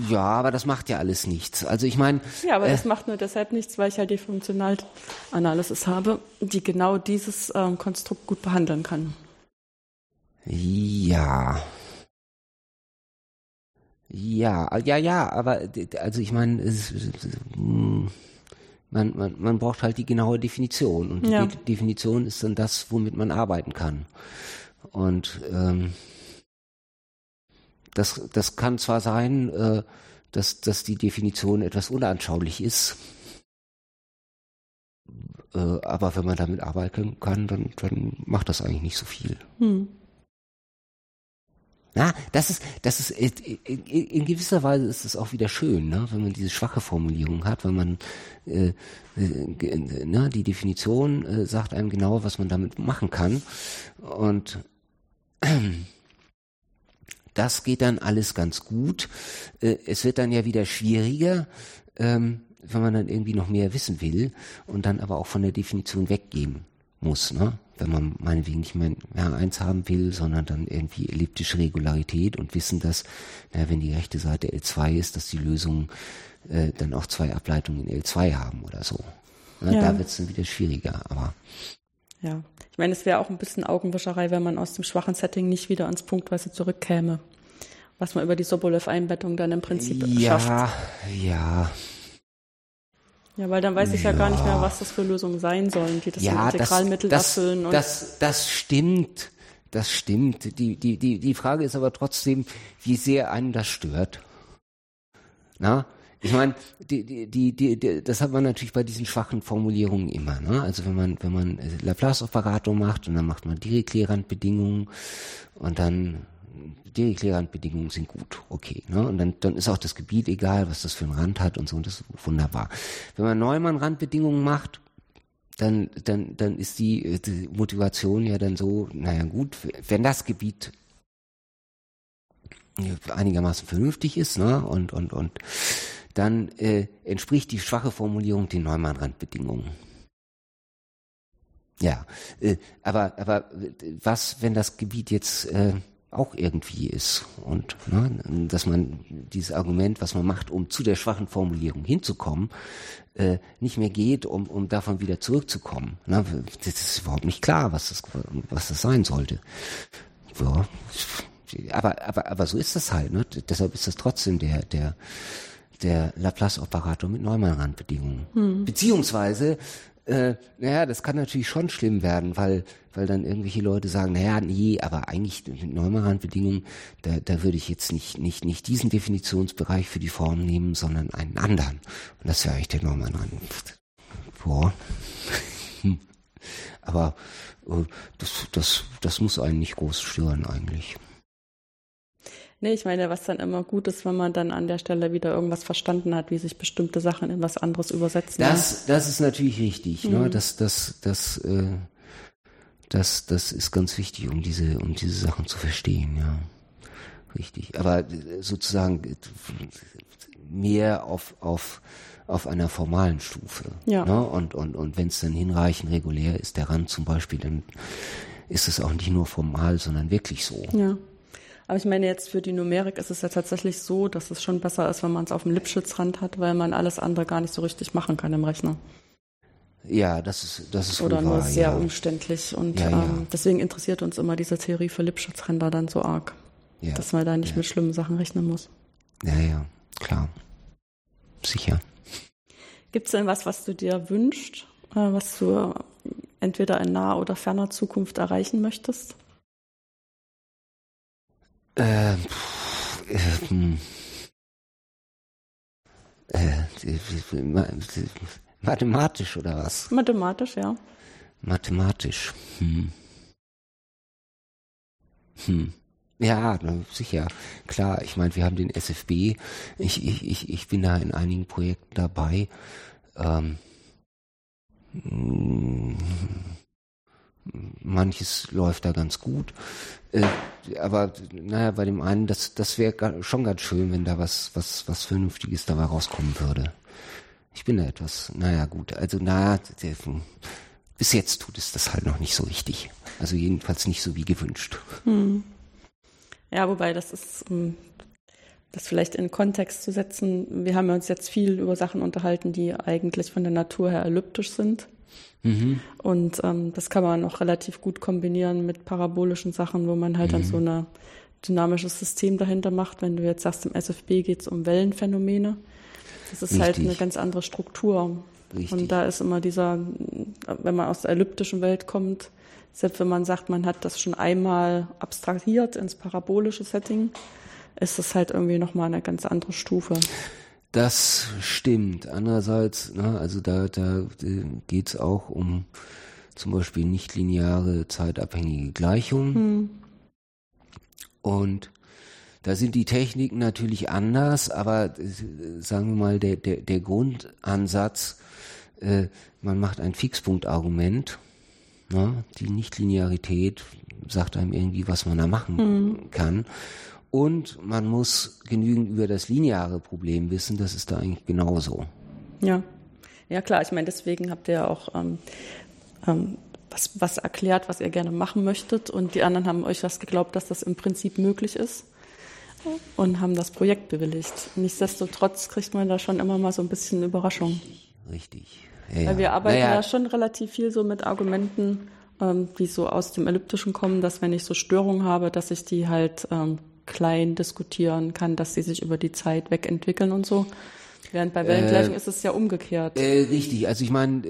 S2: Ja, aber das macht ja alles nichts. Also ich meine.
S1: Ja, aber äh, das macht nur deshalb nichts, weil ich halt die Funktionalanalysis habe, die genau dieses ähm, Konstrukt gut behandeln kann.
S2: Ja, ja, ja, ja, aber also ich meine, Man, man, man braucht halt die genaue Definition und die
S1: Ja.
S2: De Definition ist dann das, womit man arbeiten kann. Und ähm, das, das kann zwar sein, äh, dass, dass die Definition etwas unanschaulich ist, äh, aber wenn man damit arbeiten kann, dann, dann macht das eigentlich nicht so viel.
S1: Hm.
S2: Ja, das ist, das ist, in, in, in gewisser Weise ist es auch wieder schön, ne, wenn man diese schwache Formulierung hat, weil man, äh, äh, ne, die Definition äh, sagt einem genau, was man damit machen kann. Und das geht dann alles ganz gut. Äh, es wird dann ja wieder schwieriger, ähm, wenn man dann irgendwie noch mehr wissen will und dann aber auch von der Definition weggehen muss, ne? Wenn man meinetwegen nicht mehr ja, eins haben will, sondern dann irgendwie elliptische Regularität und wissen, dass, na, wenn die rechte Seite L2 ist, dass die Lösungen äh, dann auch zwei Ableitungen in L2 haben oder so. Ne?
S1: Ja.
S2: Da wird es dann wieder schwieriger, aber
S1: Ja. Ich meine, es wäre auch ein bisschen Augenwischerei, wenn man aus dem schwachen Setting nicht wieder ans Punktweise zurückkäme. Was man über die Sobolev-Einbettung dann im Prinzip schafft.
S2: ja, ja,
S1: Ja, weil dann weiß ich ja. gar nicht
S2: Ja.
S1: mehr, was das für Lösungen sein sollen, die das
S2: ja,
S1: Integralmittel
S2: das,
S1: erfüllen. Und
S2: das, das stimmt, das stimmt. Die, die, die, die Frage ist aber trotzdem, wie sehr einen das stört. Na, ich meine, die, die, die, die, das hat man natürlich bei diesen schwachen Formulierungen immer. Ne? Also wenn man, wenn man Laplace-Operator macht und dann macht man Dirichlet-Randbedingungen und dann Dirichlet-Randbedingungen sind gut, okay. Ne? Und dann, dann ist auch das Gebiet egal, was das für einen Rand hat und so, und das ist wunderbar. Wenn man Neumann-Randbedingungen macht, dann, dann, dann ist die, die Motivation ja dann so, naja gut, wenn das Gebiet einigermaßen vernünftig ist, ne, und, und, und, dann äh, entspricht die schwache Formulierung den Neumann-Randbedingungen. Ja, äh, aber, aber äh, was, wenn das Gebiet jetzt äh, auch irgendwie ist und ne, dass man dieses Argument, was man macht, um zu der schwachen Formulierung hinzukommen, äh, nicht mehr geht, um, um davon wieder zurückzukommen. Ne? Das ist überhaupt nicht klar, was das, was das sein sollte. Ja, aber, aber, aber so ist das halt. Ne? Deshalb ist das trotzdem der, der, der Laplace-Operator mit Neumann-Randbedingungen. Beziehungsweise, äh, naja, das kann natürlich schon schlimm werden, weil, weil dann irgendwelche Leute sagen, naja, nee, aber eigentlich mit Neumann-Randbedingungen, da, da würde ich jetzt nicht, nicht, nicht diesen Definitionsbereich für die Form nehmen, sondern einen anderen. Und das wäre eigentlich der Neumann-Rand. Boah. Aber äh, das, das, das muss einen nicht groß stören eigentlich.
S1: Nee, ich meine, was dann immer gut ist, wenn man dann an der Stelle wieder irgendwas verstanden hat, wie sich bestimmte Sachen in was anderes übersetzen.
S2: Das, das ist natürlich richtig. Ne? Das, das, das, äh, das, das ist ganz wichtig, um diese, um diese Sachen zu verstehen. Ja, richtig. Aber äh, sozusagen äh, mehr auf, auf, auf einer formalen Stufe.
S1: Ja.
S2: Ne? Und, und, und wenn es dann hinreichend regulär ist, der Rand zum Beispiel, dann ist es auch nicht nur formal, sondern wirklich so.
S1: Ja. Aber ich meine, jetzt für die Numerik ist es ja tatsächlich so, dass es schon besser ist, wenn man es auf dem Lipschitz-Rand hat, weil man alles andere gar nicht so richtig machen kann im Rechner.
S2: Ja, das ist, das ist
S1: Oder nur
S2: wahr,
S1: sehr
S2: ja.
S1: umständlich. Und
S2: Ja, ja.
S1: Ähm, deswegen interessiert uns immer diese Theorie für Lipschitz-Ränder dann so arg, dass man da nicht mit schlimmen Sachen rechnen muss.
S2: ja, ja, klar. Sicher.
S1: Gibt es denn was, was du dir wünschst, äh, was du entweder in naher oder ferner Zukunft erreichen möchtest?
S2: Äh, pff, äh, hm. äh, mathematisch oder was?
S1: Mathematisch, ja.
S2: Mathematisch. Hm. Hm. Ja, sicher. Klar, ich meine, wir haben den SFB. Ich, ich, ich, ich bin da in einigen Projekten dabei. Ähm, mm, manches läuft da ganz gut. Äh, aber naja, bei dem einen, das, das wäre schon ganz schön, wenn da was, was, was Vernünftiges dabei rauskommen würde. Ich bin da etwas, naja gut, also naja, bis jetzt tut es das halt noch nicht so richtig. Also jedenfalls nicht so wie gewünscht.
S1: Ja, wobei das ist, um das vielleicht in Kontext zu setzen. Wir haben uns jetzt viel über Sachen unterhalten, die eigentlich von der Natur her elliptisch sind. Und ähm, das kann man noch relativ gut kombinieren mit parabolischen Sachen, wo man halt dann so ein dynamisches System dahinter macht. Wenn du jetzt sagst, im SFB geht es um Wellenphänomene. Das ist halt
S2: Richtig.
S1: eine ganz andere Struktur. Richtig. Und da ist immer dieser, wenn man aus der elliptischen Welt kommt, selbst wenn man sagt, man hat das schon einmal abstrahiert ins parabolische Setting, ist das halt irgendwie nochmal eine ganz andere Stufe.
S2: Das stimmt. Andererseits, ne, also da, da geht es auch um zum Beispiel nichtlineare zeitabhängige Gleichungen. Hm. Und da sind die Techniken natürlich anders, aber äh, sagen wir mal, der, der, der Grundansatz, äh, man macht ein Fixpunktargument, ne? die Nichtlinearität sagt einem irgendwie, was man da machen mhm. kann. Und man muss genügend über das lineare Problem wissen, das ist da eigentlich genauso.
S1: Ja, ja klar, ich meine, deswegen habt ihr ja auch ähm, ähm, was, was erklärt, was ihr gerne machen möchtet und die anderen haben euch was geglaubt, dass das im Prinzip möglich ist und haben das Projekt bewilligt. Nichtsdestotrotz kriegt man da schon immer mal so ein bisschen Überraschung.
S2: Richtig.
S1: Ja, Weil wir arbeiten naja. ja schon relativ viel so mit Argumenten, ähm, die so aus dem Elliptischen kommen, dass wenn ich so Störungen habe, dass ich die halt ähm, klein diskutieren kann, dass sie sich über die Zeit wegentwickeln und so. Während bei Weltgleichung äh, ist es ja umgekehrt.
S2: Äh, richtig, also ich meine,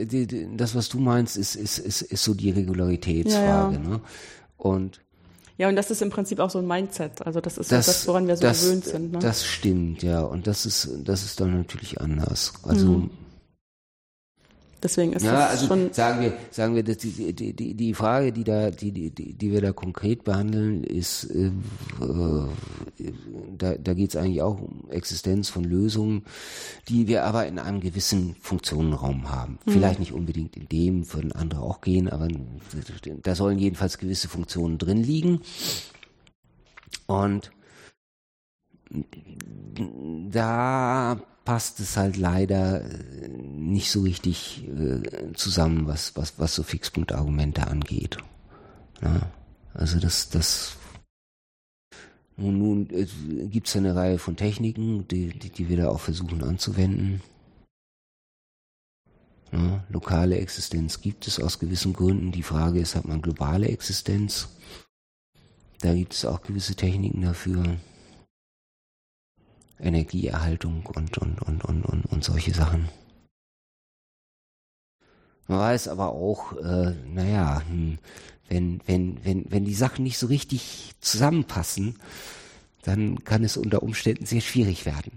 S2: das, was du meinst, ist, ist, ist, ist so die Regularitätsfrage. Ja, ja. Ne? Und
S1: ja, und das ist im Prinzip auch so ein Mindset. Also das ist das, das woran wir so das, gewöhnt sind. Ne?
S2: Das stimmt, ja. Und das ist, das ist dann natürlich anders. Also mhm.
S1: Deswegen ist
S2: ja,
S1: das
S2: also
S1: schon
S2: sagen wir, sagen wir, dass die, die, die, die Frage, die da, die, die, die wir da konkret behandeln, ist, äh, da, da geht es eigentlich auch um Existenz von Lösungen, die wir aber in einem gewissen Funktionenraum haben. Mhm. Vielleicht nicht unbedingt in dem, würden andere auch gehen, aber da sollen jedenfalls gewisse Funktionen drin liegen. Und da passt es halt leider äh, nicht so richtig äh, zusammen, was, was, was so Fixpunktargumente angeht. Ja, also das, das nun, nun äh, gibt es eine Reihe von Techniken, die, die, die wir da auch versuchen anzuwenden. Ja, lokale Existenz gibt es aus gewissen Gründen. Die Frage ist, hat man globale Existenz? Da gibt es auch gewisse Techniken dafür. Energieerhaltung und, und, und, und, und, und solche Sachen. Man weiß aber auch, äh, naja, hm, wenn, wenn, wenn, wenn die Sachen nicht so richtig zusammenpassen, dann kann es unter Umständen sehr schwierig werden.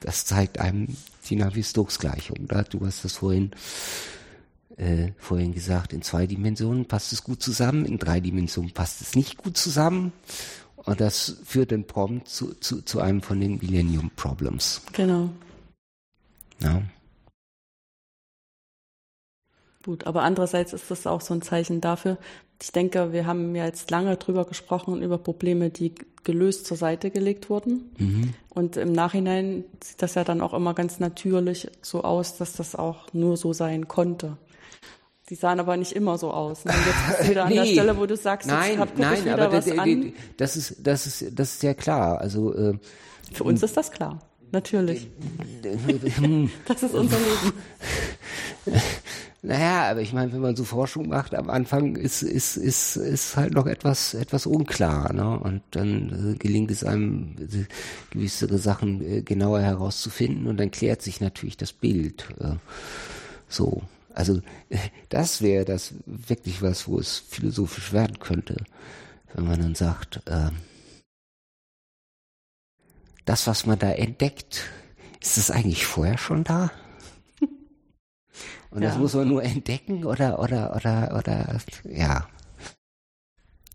S2: Das zeigt einem die Navier-Stokes-Gleichung. Du hast das vorhin, äh, vorhin gesagt, in zwei Dimensionen passt es gut zusammen, in drei Dimensionen passt es nicht gut zusammen. Und das führt dann prompt zu, zu, zu einem von den Millennium Problems.
S1: Genau.
S2: Ja.
S1: Gut, aber andererseits ist das auch so ein Zeichen dafür. Ich denke, wir haben ja jetzt lange drüber gesprochen, über Probleme, die gelöst zur Seite gelegt wurden. Mhm. Und im Nachhinein sieht das ja dann auch immer ganz natürlich so aus, dass das auch nur so sein konnte. Die sahen aber nicht immer so aus. Ne? Jetzt bist du wieder nee. an der Stelle, wo du sagst,
S2: nein,
S1: jetzt
S2: nein,
S1: ich wieder
S2: aber
S1: was
S2: das,
S1: an.
S2: das ist, das ist, das ist ja klar. Also äh,
S1: für uns ist das klar, natürlich. das ist unser Leben.
S2: Naja, aber ich meine, wenn man so Forschung macht, am Anfang ist, ist, ist, ist halt noch etwas, etwas unklar, ne? Und dann äh, gelingt es einem, äh, gewisse Sachen äh, genauer herauszufinden und dann klärt sich natürlich das Bild. Äh, so. Also das wäre das wirklich was, wo es philosophisch werden könnte, wenn man dann sagt, äh, das, was man da entdeckt, ist das eigentlich vorher schon da? Und ja. das muss man nur entdecken oder oder oder oder ja.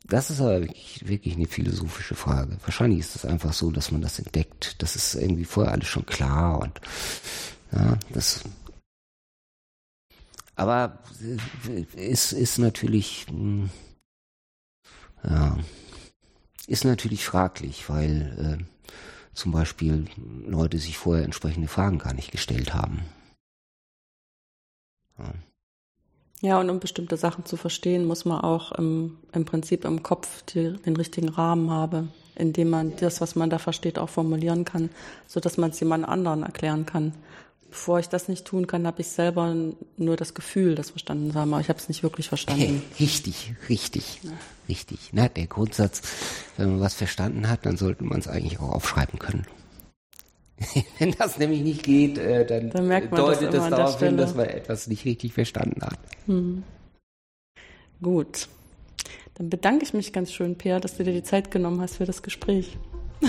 S2: Das ist aber wirklich, wirklich eine philosophische Frage. Wahrscheinlich ist es einfach so, dass man das entdeckt. Das ist irgendwie vorher alles schon klar und ja, das aber ist, ist natürlich, hm, ja, ist natürlich fraglich, weil äh, zum Beispiel Leute sich vorher entsprechende Fragen gar nicht gestellt haben.
S1: Ja. Ja, und um bestimmte Sachen zu verstehen, muss man auch im, im Prinzip im Kopf die, den richtigen Rahmen haben, in dem man das, was man da versteht, auch formulieren kann, so dass man es jemand anderen erklären kann bevor ich das nicht tun kann, habe ich selber nur das Gefühl, das verstanden zu haben, aber ich habe es nicht wirklich verstanden.
S2: Richtig, richtig, ja. richtig. Na, der Grundsatz, wenn man was verstanden hat, dann sollte man es eigentlich auch aufschreiben können. Wenn das nämlich nicht geht, äh, dann,
S1: Dann
S2: deutet
S1: das
S2: das darauf hin, dass man etwas nicht richtig verstanden hat.
S1: Gut. Dann bedanke ich mich ganz schön, Peer, dass du dir die Zeit genommen hast für das Gespräch.